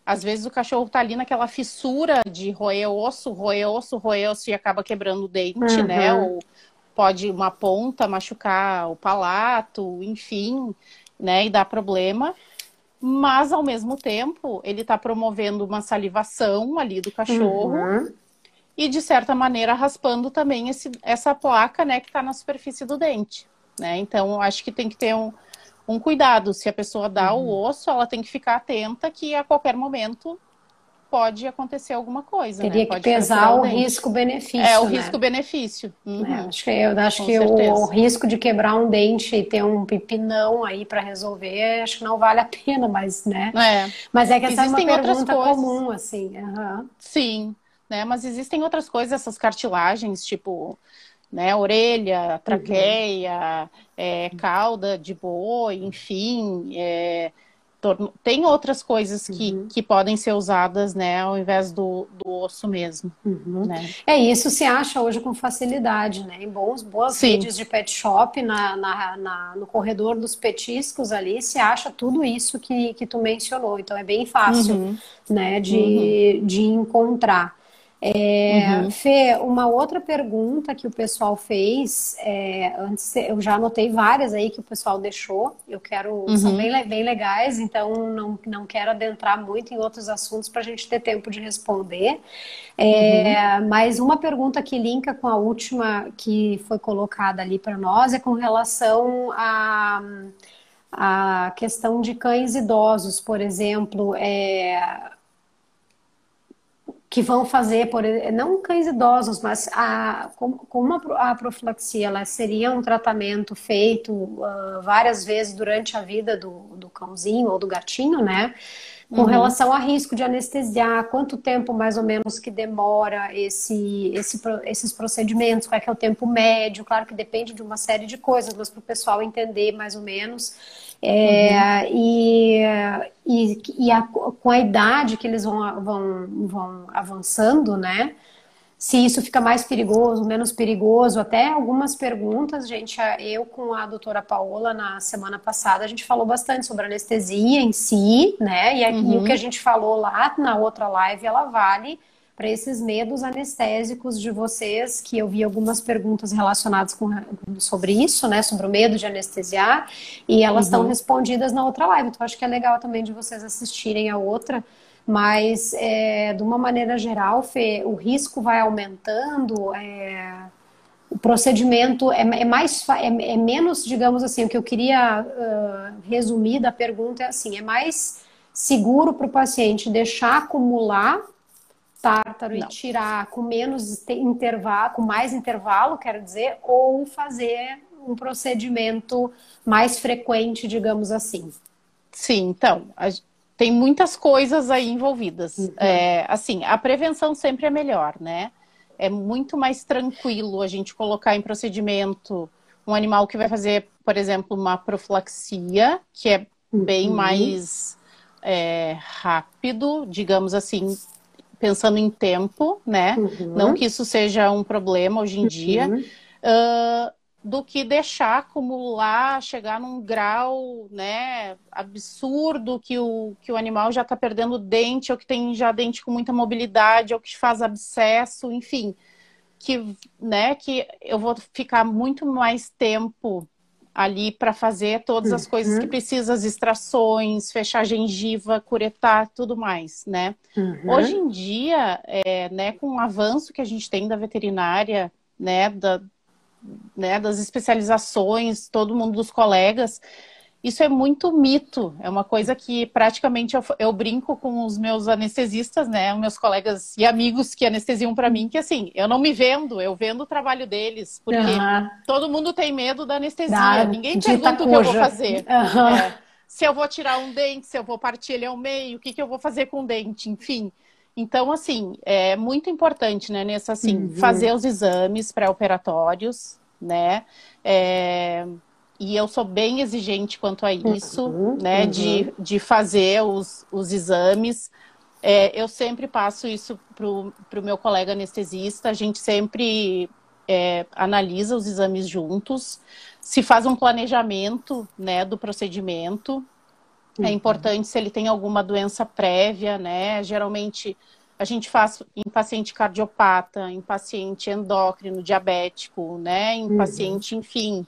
às vezes o cachorro tá ali naquela fissura de roer osso, roer osso, roer osso e acaba quebrando o dente, né? uhum. né? Ou pode uma ponta machucar o palato, enfim, né? E dar problema mas ao mesmo tempo ele está promovendo uma salivação ali do cachorro. Uhum. e, de certa maneira, raspando também esse, essa placa né, que está na superfície do dente. Né? Então, acho que tem que ter um, um cuidado. Se a pessoa dá uhum. o osso, ela tem que ficar atenta que a qualquer momento pode acontecer alguma coisa. Teria né? que pesar o risco-benefício. É, o né? risco-benefício. Uhum. É, acho que, eu acho que o, risco de quebrar um dente e ter um pipinão aí para resolver, acho que não vale a pena, mas, né? É. Mas é que essa Existem é uma pergunta comum, assim. Uhum. Sim, né? Mas existem outras coisas, essas cartilagens, tipo né? Orelha, traqueia, uhum. é, cauda de boi, enfim. É, tem outras coisas que, uhum. que podem ser usadas, né, ao invés do, do osso mesmo. Uhum. Né? É isso se acha hoje com facilidade, né? Em bons, boas Sim. redes de pet shop, na, na, na, no corredor dos petiscos ali, se acha tudo isso que, que tu mencionou. Então é bem fácil, uhum. né, de, uhum. de encontrar. É, uhum. Fê, uma outra pergunta que o pessoal fez, é, antes eu já anotei várias aí que o pessoal deixou, eu quero, uhum. são bem, bem legais, então não, não quero adentrar muito em outros assuntos para a gente ter tempo de responder. É, uhum. Mas uma pergunta que linka com a última que foi colocada ali para nós é com relação a a questão de cães idosos, por exemplo, é, que vão fazer, por, não cães idosos, mas a, como, a profilaxia ela seria um tratamento feito uh, várias vezes durante a vida do, do cãozinho ou do gatinho, né? Com uhum. relação a risco de anestesiar, quanto tempo mais ou menos que demora esse, esse, esses procedimentos, qual é que é o tempo médio, claro que depende de uma série de coisas, mas para o pessoal entender mais ou menos. É, uhum. E, e, e a, com a idade que eles vão, vão, vão avançando, né? Se isso fica mais perigoso, menos perigoso, até algumas perguntas, gente, eu com a doutora Paola na semana passada, a gente falou bastante sobre anestesia em si, né? E, uhum. e o que a gente falou lá na outra live, ela vale para esses medos anestésicos de vocês, que eu vi algumas perguntas relacionadas com, sobre isso, né, sobre o medo de anestesiar, e elas estão uhum. respondidas na outra live. Então, acho que é legal também de vocês assistirem a outra, mas é, de uma maneira geral, Fê, o risco vai aumentando, é, o procedimento é, é mais é, é, menos, digamos assim, o que eu queria uh, resumir da pergunta é assim, é mais seguro para o paciente deixar acumular tártaro Não. e tirar com menos intervalo, com mais intervalo, quero dizer, ou fazer um procedimento mais frequente, digamos assim. Sim, então, a, tem muitas coisas aí envolvidas. Uhum. É, assim, a prevenção sempre é melhor, né? É muito mais tranquilo a gente colocar em procedimento um animal que vai fazer, por exemplo, uma profilaxia, que é bem uhum. mais é, rápido, digamos assim, pensando em tempo, né? Uhum. Não que isso seja um problema hoje em dia, uh, do que deixar acumular, chegar num grau, né, absurdo que o, que o animal já está perdendo dente, ou que tem já dente com muita mobilidade, ou que faz abscesso, enfim, que, né, que eu vou ficar muito mais tempo ali para fazer todas as uhum. coisas que precisa, as extrações, fechar gengiva, curetar, tudo mais, né? Uhum. Hoje em dia, é, né, com o avanço que a gente tem da veterinária, né, da, né, das especializações, todo mundo dos colegas, isso é muito mito, é uma coisa que praticamente eu, eu brinco com os meus anestesistas, né, os meus colegas e amigos que anestesiam para mim, que assim, eu não me vendo, eu vendo o trabalho deles, porque uhum. todo mundo tem medo da anestesia, da ninguém pergunta o que eu vou fazer. Uhum. É, se eu vou tirar um dente, se eu vou partir ele ao meio, o que, que eu vou fazer com o dente, enfim. Então, assim, é muito importante, né, nessa, assim, uhum. fazer os exames pré-operatórios, né, é e eu sou bem exigente quanto a isso, uhum, né? Uhum. De, de fazer os, os exames. É, eu sempre passo isso para o meu colega anestesista, a gente sempre é, analisa os exames juntos, se faz um planejamento né, do procedimento. É uhum. É importante se ele tem alguma doença prévia, né? Geralmente a gente faz em paciente cardiopata, em paciente endócrino, diabético, né? Em uhum. paciente, enfim.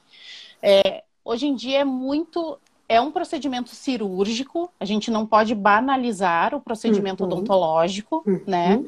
É, hoje em dia é muito. É um procedimento cirúrgico, a gente não pode banalizar o procedimento uhum. odontológico, uhum. né?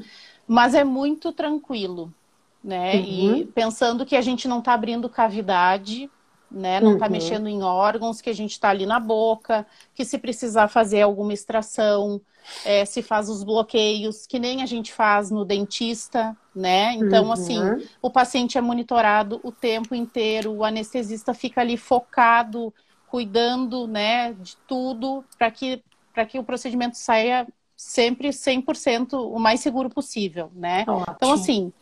Mas é muito tranquilo, né? Uhum. E pensando que a gente não está abrindo cavidade, né? Não está uhum. mexendo em órgãos, que a gente está ali na boca, que se precisar fazer alguma extração, é, se faz os bloqueios, que nem a gente faz no dentista, né? Então, uhum. assim, o paciente é monitorado o tempo inteiro, o anestesista fica ali focado, cuidando, né, de tudo, para que, que o procedimento saia sempre 100% o mais seguro possível, né? Ótimo. Então, assim,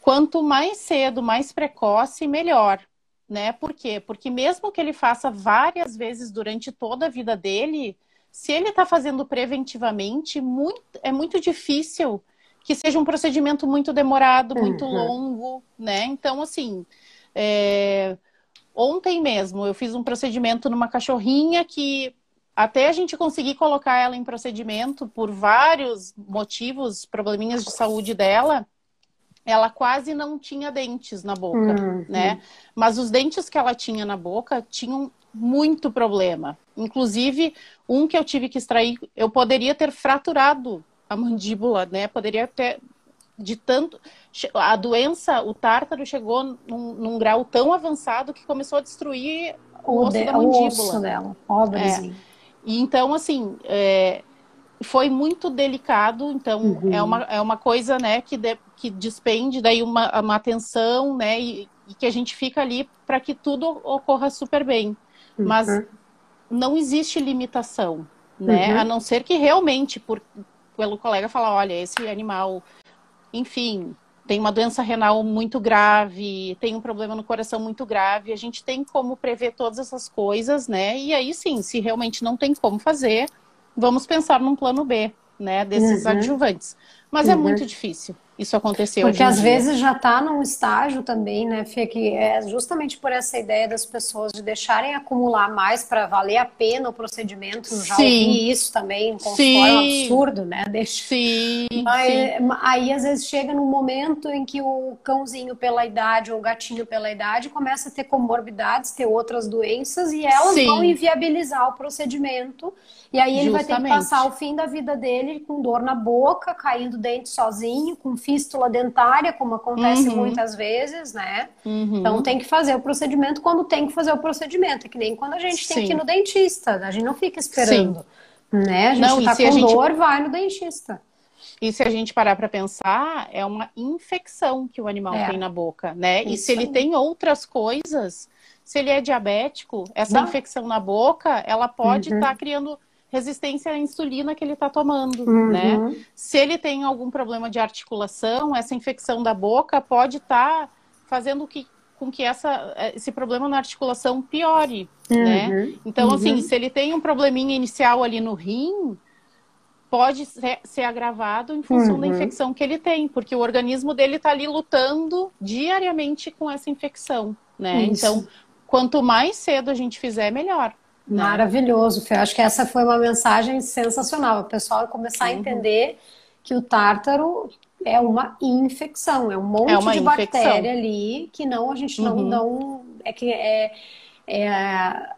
quanto mais cedo, mais precoce, melhor né? Por quê? Porque mesmo que ele faça várias vezes durante toda a vida dele, se ele está fazendo preventivamente, muito, é muito difícil que seja um procedimento muito demorado, muito uhum. longo, né? Então, assim, é... ontem mesmo eu fiz um procedimento numa cachorrinha que até a gente conseguir colocar ela em procedimento por vários motivos, probleminhas de saúde dela, ela quase não tinha dentes na boca, uhum. né? Mas os dentes que ela tinha na boca tinham muito problema. Inclusive, um que eu tive que extrair, eu poderia ter fraturado a mandíbula, né? Poderia ter de tanto a doença, o tártaro chegou num, num grau tão avançado que começou a destruir o, o osso de, da mandíbula. O osso dela, pobrezinho. É. E então, assim, é, foi muito delicado, então uhum. é, uma, é uma coisa, né, que, de, que despende daí uma, uma atenção, né, e, e que a gente fica ali para que tudo ocorra super bem. Uhum. Mas não existe limitação, né, uhum. a não ser que realmente, por, pelo colega falar, olha, esse animal, enfim, tem uma doença renal muito grave, tem um problema no coração muito grave, a gente tem como prever todas essas coisas, né, e aí sim, se realmente não tem como fazer vamos pensar num plano B, né, desses uhum. adjuvantes. Mas é uhum. é muito difícil isso acontecer Porque às dia. vezes já está num estágio também, né, Fê, que é justamente por essa ideia das pessoas de deixarem acumular mais para valer a pena o procedimento. Já sim. ouvi isso também, um consultório absurdo, né? Deixa... Sim, Mas, sim. Aí às vezes chega num momento em que o cãozinho pela idade ou o gatinho pela idade começa a ter comorbidades, ter outras doenças e elas sim. vão inviabilizar o procedimento. E aí ele Justamente. vai ter que passar o fim da vida dele com dor na boca, caindo dente sozinho, com fístula dentária, como acontece uhum. muitas vezes, né? Uhum. Então tem que fazer o procedimento quando tem que fazer o procedimento. É que nem quando a gente Sim. tem que ir no dentista, a gente não fica esperando. Sim. Né? A gente não, tá com gente... dor, vai no dentista. E se a gente parar para pensar, é uma infecção que o animal é. tem na boca, né? Isso e se ele aí. tem outras coisas, se ele é diabético, essa infecção na boca, ela pode estar uhum. tá criando resistência à insulina que ele está tomando, uhum. né? Se ele tem algum problema de articulação, essa infecção da boca pode estar tá fazendo que, com que essa, esse problema na articulação piore, uhum. né? Então, uhum. assim, se ele tem um probleminha inicial ali no rim, pode ser, ser agravado em função da uhum. infecção que ele tem, porque o organismo dele está ali lutando diariamente com essa infecção, né? Isso. Então, quanto mais cedo a gente fizer, melhor. Né? Maravilhoso, Fê. Acho que essa foi uma mensagem sensacional. O pessoal começar uhum. a entender que o tártaro é uma infecção, é um monte é de infecção. bactéria ali que não a gente não, uhum. não é que é é,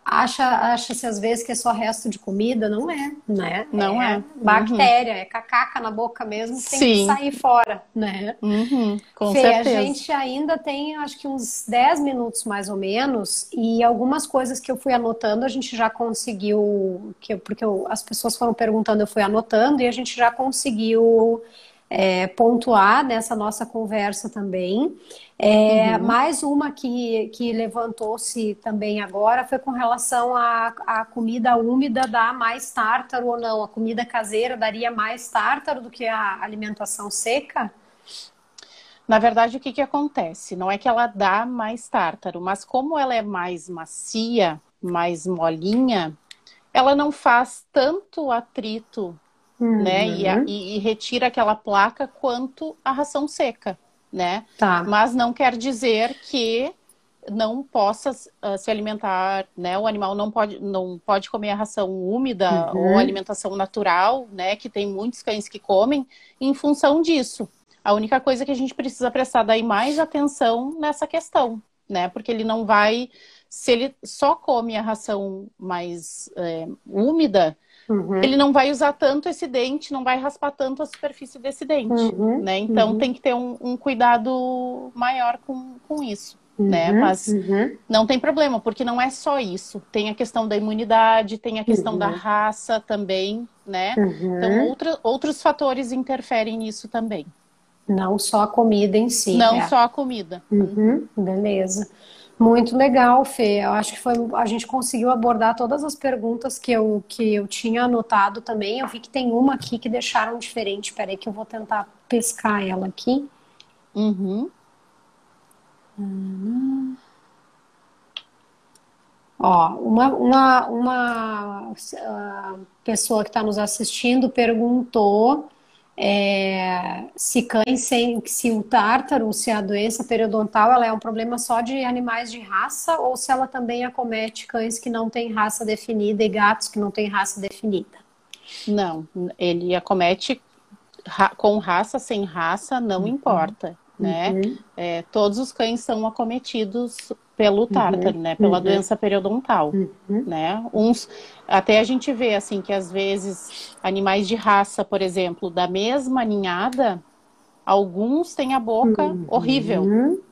acha acha-se às vezes que é só resto de comida, não é, né? Não é. é. Bactéria, uhum. é cacaca na boca mesmo, tem Sim. que sair fora, né? Uhum, com Fê, certeza. a gente ainda tem acho que uns 10 minutos mais ou menos e algumas coisas que eu fui anotando a gente já conseguiu, que, porque eu, as pessoas foram perguntando, eu fui anotando e a gente já conseguiu é, pontuar nessa nossa conversa também. É, uhum. Mais uma que, que levantou-se também agora foi com relação à, à comida úmida dar mais tártaro ou não. A comida caseira daria mais tártaro do que a alimentação seca? Na verdade, o que, que acontece? Não é que ela dá mais tártaro, mas como ela é mais macia, mais molinha, ela não faz tanto atrito uhum. né? E, a, e, e, retira aquela placa quanto a ração seca, né? Tá. Mas não quer dizer que não possa uh, se alimentar, né? O animal não pode, não pode comer a ração úmida uhum. ou alimentação natural, né? Que tem muitos cães que comem em função disso. A única coisa que a gente precisa prestar daí mais atenção nessa questão, né? Porque ele não vai, se ele só come a ração mais é, úmida, uhum. ele não vai usar tanto esse dente, não vai raspar tanto a superfície desse dente, uhum. né? Então uhum. tem que ter um, um, cuidado maior com, com isso. Né? Uhum, Mas uhum. não tem problema, porque não é só isso. Tem a questão da imunidade, tem a questão da raça também, né? Então, outra, outros fatores interferem nisso também. Não só a comida em si. Não é. só a comida. Uhum, beleza. Muito legal, Fê. Eu acho que foi, a gente conseguiu abordar todas as perguntas que eu, que eu tinha anotado também. Eu vi que tem uma aqui que deixaram diferente. Peraí que eu vou tentar pescar ela aqui. Uhum. Ó, uma, uma, uma uh, pessoa que está nos assistindo perguntou é, se cães sem, se o tártaro, se a doença periodontal, ela é um problema só de animais de raça ou se ela também acomete cães que não têm raça definida e gatos que não têm raça definida? Não, ele acomete ra com raça, sem raça, não uhum. importa, né? Uhum. É, todos os cães são acometidos pelo tártaro, uhum, né? Pela uhum. doença periodontal, uhum. né? Uns, até a gente vê, assim, que às vezes animais de raça, por exemplo, da mesma ninhada, alguns têm a boca uhum. horrível.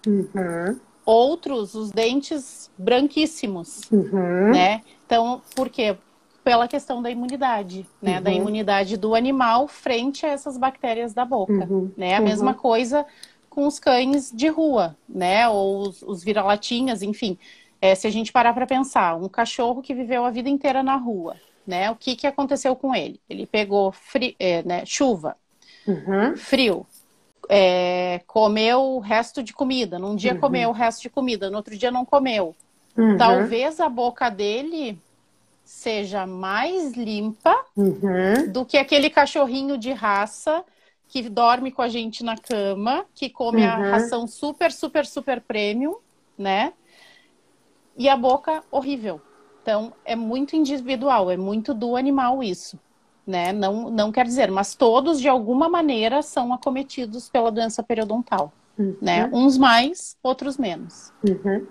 Uhum. Outros, os dentes branquíssimos, uhum. né? Então, por quê? Pela questão da imunidade, né? Da imunidade do animal frente a essas bactérias da boca, né? A mesma coisa com os cães de rua, né? Ou os, os vira-latinhas, enfim. É, se a gente parar para pensar, um cachorro que viveu a vida inteira na rua, né? O que, que aconteceu com ele? Ele pegou fri, é, né, chuva, uhum. frio, é, comeu o resto de comida. Num dia uhum. comeu o resto de comida, no outro dia não comeu. Uhum. Talvez a boca dele seja mais limpa uhum. do que aquele cachorrinho de raça que dorme com a gente na cama, que come uhum. a ração super, super, super premium, né? E a boca horrível. Então, é muito individual, é muito do animal isso, né? Não, não quer dizer, mas todos, de alguma maneira, são acometidos pela doença periodontal, uhum. né? Uns mais, outros menos. Uhum.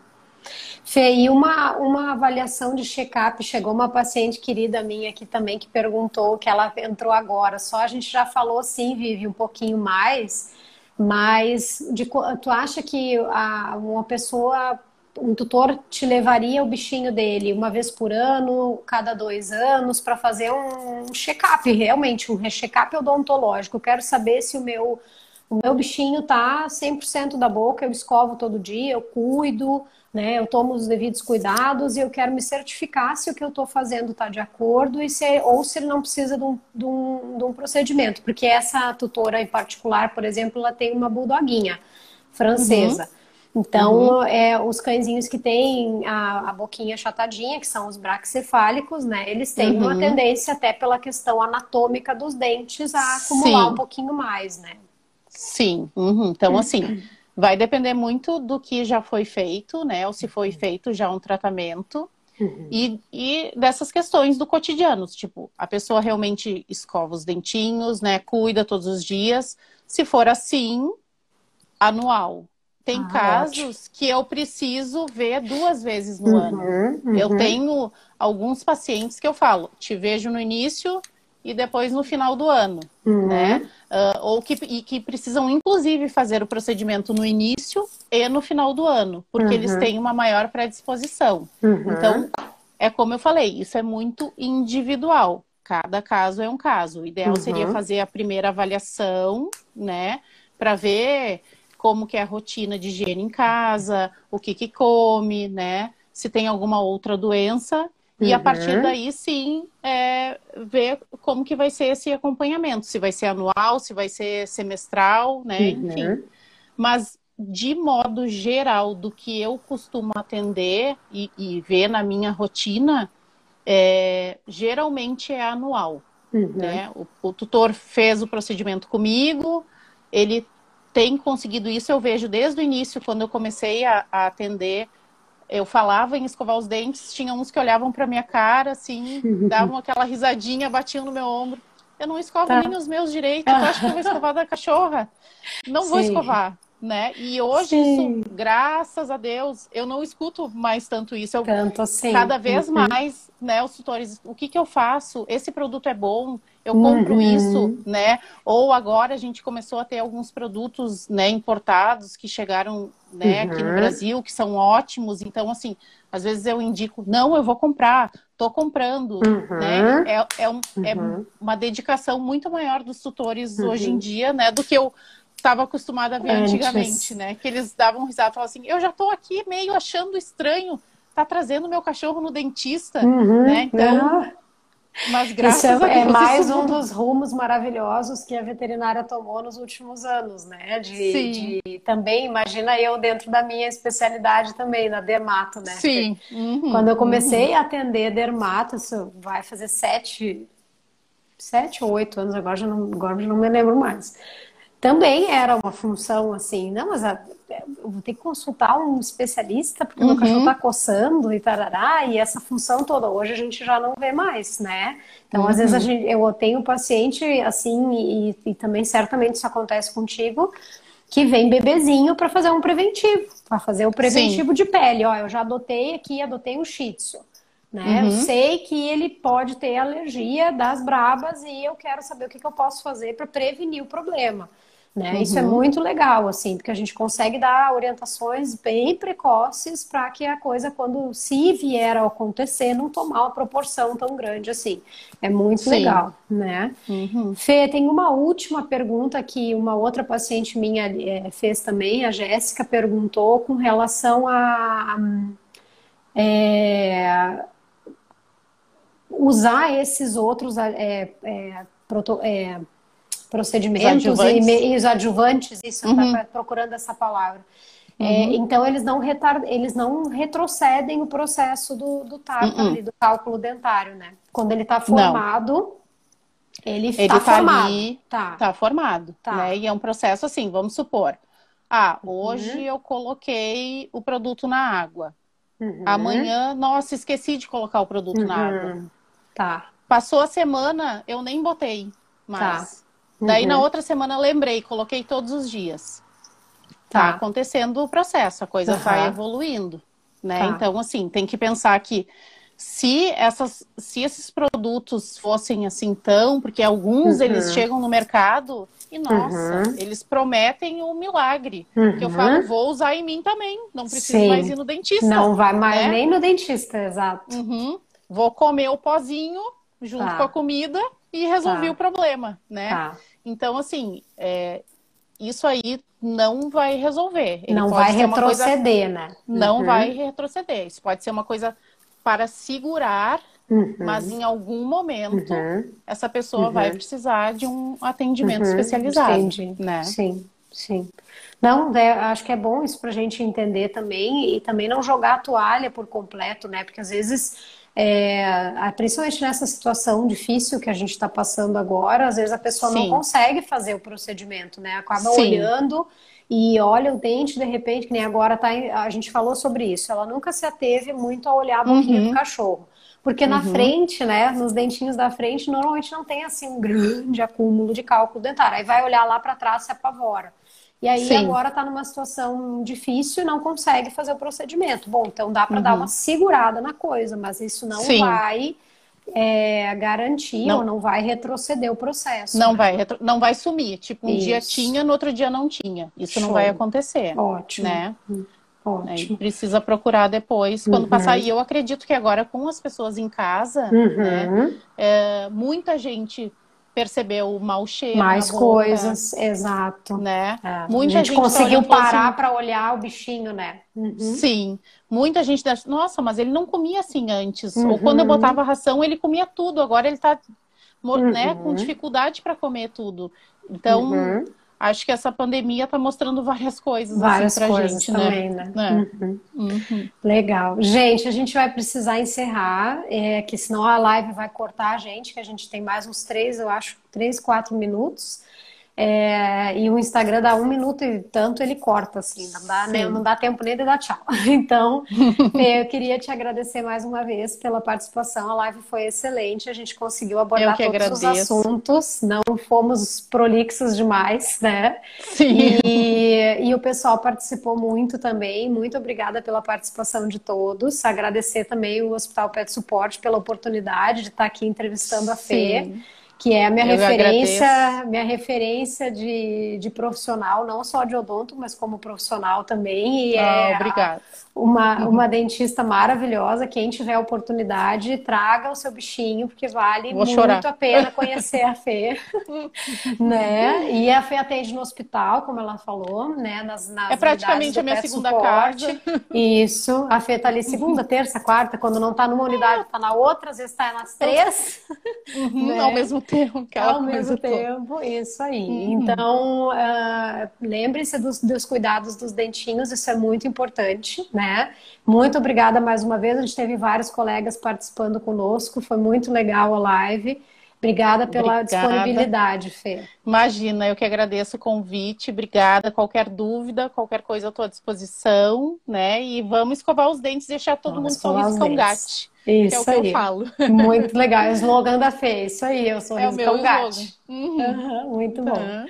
Fê, e uma, uma avaliação de check-up, chegou uma paciente querida minha aqui também que perguntou que ela entrou agora. Só a gente já falou sim, Vive, um pouquinho mais, mas de, tu acha que a, uma pessoa, um tutor te levaria o bichinho dele uma vez por ano, cada dois anos, para fazer um check-up, realmente, um check-up odontológico? Quero saber se o meu, o meu bichinho tá 100% da boca, eu escovo todo dia, eu cuido né? Eu tomo os devidos cuidados e eu quero me certificar se o que eu estou fazendo está de acordo e se, ou se ele não precisa de um, de, um, de um, procedimento. Porque essa tutora em particular, por exemplo, ela tem uma bulldoguinha francesa. Uhum. Então, uhum. é, os cãezinhos que têm a, a, boquinha achatadinha, que são os braxcefálicos, né? Eles têm uhum. uma tendência, até pela questão anatômica dos dentes, a acumular Sim. um pouquinho mais, né? Sim. Uhum. Então, assim, Vai depender muito do que já foi feito, né? Ou se foi uhum. feito já um tratamento. Uhum. E, e dessas questões do cotidiano, tipo, a pessoa realmente escova os dentinhos, né? Cuida todos os dias. Se for assim, anual. Tem ah, casos ótimo. que eu preciso ver duas vezes no uhum, ano. Uhum. Eu tenho alguns pacientes que eu falo, te vejo no início e depois no final do ano, uhum. né? Uh, ou que, e que precisam, inclusive, fazer o procedimento no início e no final do ano, porque uhum. eles têm uma maior predisposição. Uhum. Então, é como eu falei, isso é muito individual. Cada caso é um caso. O ideal seria uhum. fazer a primeira avaliação, né? Para ver como que é a rotina de higiene em casa, o que que come, né? Se tem alguma outra doença e a partir uhum. daí, sim, é, ver como que vai ser esse acompanhamento. Se vai ser anual, se vai ser semestral, né? Uhum. Enfim. Mas, de modo geral, do que eu costumo atender e, e ver na minha rotina, é, geralmente é anual. Uhum. Né? O, o tutor fez o procedimento comigo, ele tem conseguido isso, eu vejo desde o início, quando eu comecei a, a atender eu falava em escovar os dentes, tinha uns que olhavam para minha cara, assim, davam aquela risadinha, batiam no meu ombro. Eu não escovo tá. nem os meus direitos, eu acho que eu vou escovar da cachorra. Não Sim. vou escovar. né? E hoje Sim. isso, graças a Deus, eu não escuto mais tanto isso. Eu, tanto assim. Cada vez uhum. mais, né, os tutores, o que que eu faço? Esse produto é bom, eu compro uhum. isso, né? Ou agora a gente começou a ter alguns produtos, né, importados que chegaram, né, uhum. aqui no uhum. Brasil, que são ótimos. Então, assim, às vezes eu indico, não, eu vou comprar, tô comprando, uhum. né? É, é, um, é, uhum. uma dedicação muito maior dos tutores hoje em dia, né, do que eu estava acostumada a ver Antes. antigamente, né? Que eles davam risada falavam assim, eu já estou aqui meio achando estranho, tá trazendo meu cachorro no dentista, uhum. né? Então, uhum. Mas graças isso é, é mais um dos rumos maravilhosos que a veterinária tomou nos últimos anos, né? De, de, também, imagina eu dentro da minha especialidade também, na dermato, né? Sim. Uhum. Quando eu comecei uhum. a atender dermato, isso vai fazer sete, sete ou oito anos, agora já não, agora já não me lembro mais também era uma função assim, não, mas a, vou ter que consultar um especialista porque uhum. meu cachorro está coçando e tarará, e essa função toda hoje a gente já não vê mais, né? Então, uhum. às vezes a uhum. gente, eu tenho paciente assim, e, e também certamente isso acontece contigo, que vem bebezinho para fazer um preventivo, para fazer o preventivo Sim. de pele. Ó, eu já adotei aqui, adotei um shih tzu. Né? Uhum. Eu sei que ele pode ter alergia das brabas e eu quero saber o que, que eu posso fazer para prevenir o problema. Né? Uhum. Isso é muito legal, assim, porque a gente consegue dar orientações bem precoces para que a coisa, quando se vier a acontecer, não tomar uma proporção tão grande assim. É muito Sim. legal, né? Uhum. Fê, tem uma última pergunta que uma outra paciente minha é, fez também, a Jéssica perguntou com relação a. É, usar esses outros é, é, proto, é, procedimentos os e, e, os adjuvantes, isso, uhum. tá procurando essa palavra. É, uhum. É, então eles não, retard... eles não retrocedem o processo do, do tártaro, uhum. do cálculo dentário, né? Quando ele está formado, não. ele está tá formado. Ali, tá. tá formado. Tá. Né? E é um processo assim, vamos supor. Ah, hoje uhum. eu coloquei o produto na água. Uhum. Amanhã, nossa, esqueci de colocar o produto na uhum. água. Tá. Passou a semana, eu nem botei mais. Tá. Daí na uhum. outra semana lembrei, coloquei todos os dias. Tá, tá acontecendo o processo, a coisa uhum. vai evoluindo, né? Tá. Então, assim, tem que pensar que se, essas, se esses produtos fossem assim tão, porque alguns uhum. eles chegam no mercado e nossa, uhum. eles prometem um milagre. Uhum. Que eu falo, vou usar em mim também, não preciso Sim. mais ir no dentista. Não vai mais né? nem no dentista, exato. Uhum. Vou comer o pozinho junto tá. com a comida e resolvi tá. o problema, né? Tá. Então, assim, é, isso aí não vai resolver. Ele não vai retroceder, coisa... né? Não uhum. vai retroceder. Isso pode ser uma coisa para segurar, uhum. mas em algum momento uhum. essa pessoa vai uhum. precisar de um atendimento uhum. especializado. Entendi. Né? Sim, sim. Não, é, acho que é bom isso para a gente entender também e também não jogar a toalha por completo, né? Porque às vezes é, principalmente nessa situação difícil que a gente está passando agora, às vezes a pessoa Sim. não consegue fazer o procedimento, né? Acaba Sim. olhando e olha o dente, de repente, que nem agora tá, a gente falou sobre isso, ela nunca se ateve muito a olhar a boquinha uhum. do cachorro. Porque uhum. na frente, né, nos dentinhos da frente, normalmente não tem assim um grande acúmulo de cálculo dentário. Aí vai olhar lá para trás se apavora. E aí Sim. agora está numa situação difícil e não consegue fazer o procedimento. Bom, então dá para uhum. dar uma segurada na coisa, mas isso não Sim. vai é, garantir não. ou não vai retroceder o processo. Não né? vai retro... não vai sumir. Tipo, um isso. dia tinha, no outro dia não tinha. Isso Show. não vai acontecer. Ótimo. Né? Hum, ótimo. precisa procurar depois, quando uhum. passar. E eu acredito que agora, com as pessoas em casa, uhum. né, é, muita gente percebeu o mau cheiro. Mais coisas, exato. Né? É. Muita a gente, gente conseguiu parar assim... para olhar o bichinho, né? Uhum. Sim. Muita gente, nossa, mas ele não comia assim antes. Uhum. Ou quando eu botava ração, ele comia tudo. Agora ele está né, com uhum. dificuldade para comer tudo. Então, uhum. Acho que essa pandemia está mostrando várias coisas assim, várias assim, coisas gente, né? também, né? né? Uhum. Uhum. Legal. Gente, a gente vai precisar encerrar, é, que senão a live vai cortar a gente, que a gente tem mais uns três, eu acho, três, quatro minutos. É, e o Instagram dá um minuto e tanto ele corta, assim, não dá, né, não dá tempo nem de dar tchau. Então, eu queria te agradecer mais uma vez pela participação. A live foi excelente, a gente conseguiu abordar todos agradeço. os assuntos, não fomos prolixos demais, né? Sim. E, e o pessoal participou muito também. Muito obrigada pela participação de todos. Agradecer também o Hospital Pet Support pela oportunidade de estar aqui entrevistando a Fê. Sim que é a minha Eu referência, agradeço. minha referência de, de profissional, não só de odonto, mas como profissional também. E ah, é obrigada. Uma, uhum. uma dentista maravilhosa. Quem tiver oportunidade, traga o seu bichinho, porque vale Vou muito chorar. a pena conhecer a Fê. né? E a Fê atende no hospital, como ela falou, né? Nas, nas é praticamente a minha segunda casa. Isso. A Fê tá ali segunda, terça, quarta, quando não tá numa unidade, tá na outra, às vezes tá nas três. Uhum, né? Ao mesmo tempo. Ao mesmo tempo, isso aí. Uhum. Então, uh, lembre-se dos, dos cuidados dos dentinhos, isso é muito importante, né? Muito obrigada mais uma vez. A gente teve vários colegas participando conosco, foi muito legal a live. Obrigada pela Obrigada. disponibilidade, Fê. Imagina, eu que agradeço o convite. Obrigada. Qualquer dúvida, qualquer coisa, eu estou à disposição, né? E vamos escovar os dentes, deixar todo vamos mundo sorriso com gato. Isso é o que aí. eu falo. Muito legal. É o slogan da Fê, isso aí, eu sou é o meu gato. Uhum. Uhum, muito bom. Uhum.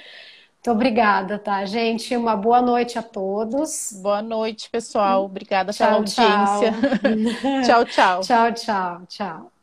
Muito obrigada, tá, gente? Uma boa noite a todos. Boa noite, pessoal. Obrigada tchau, pela audiência. tchau, tchau. Tchau, tchau, tchau.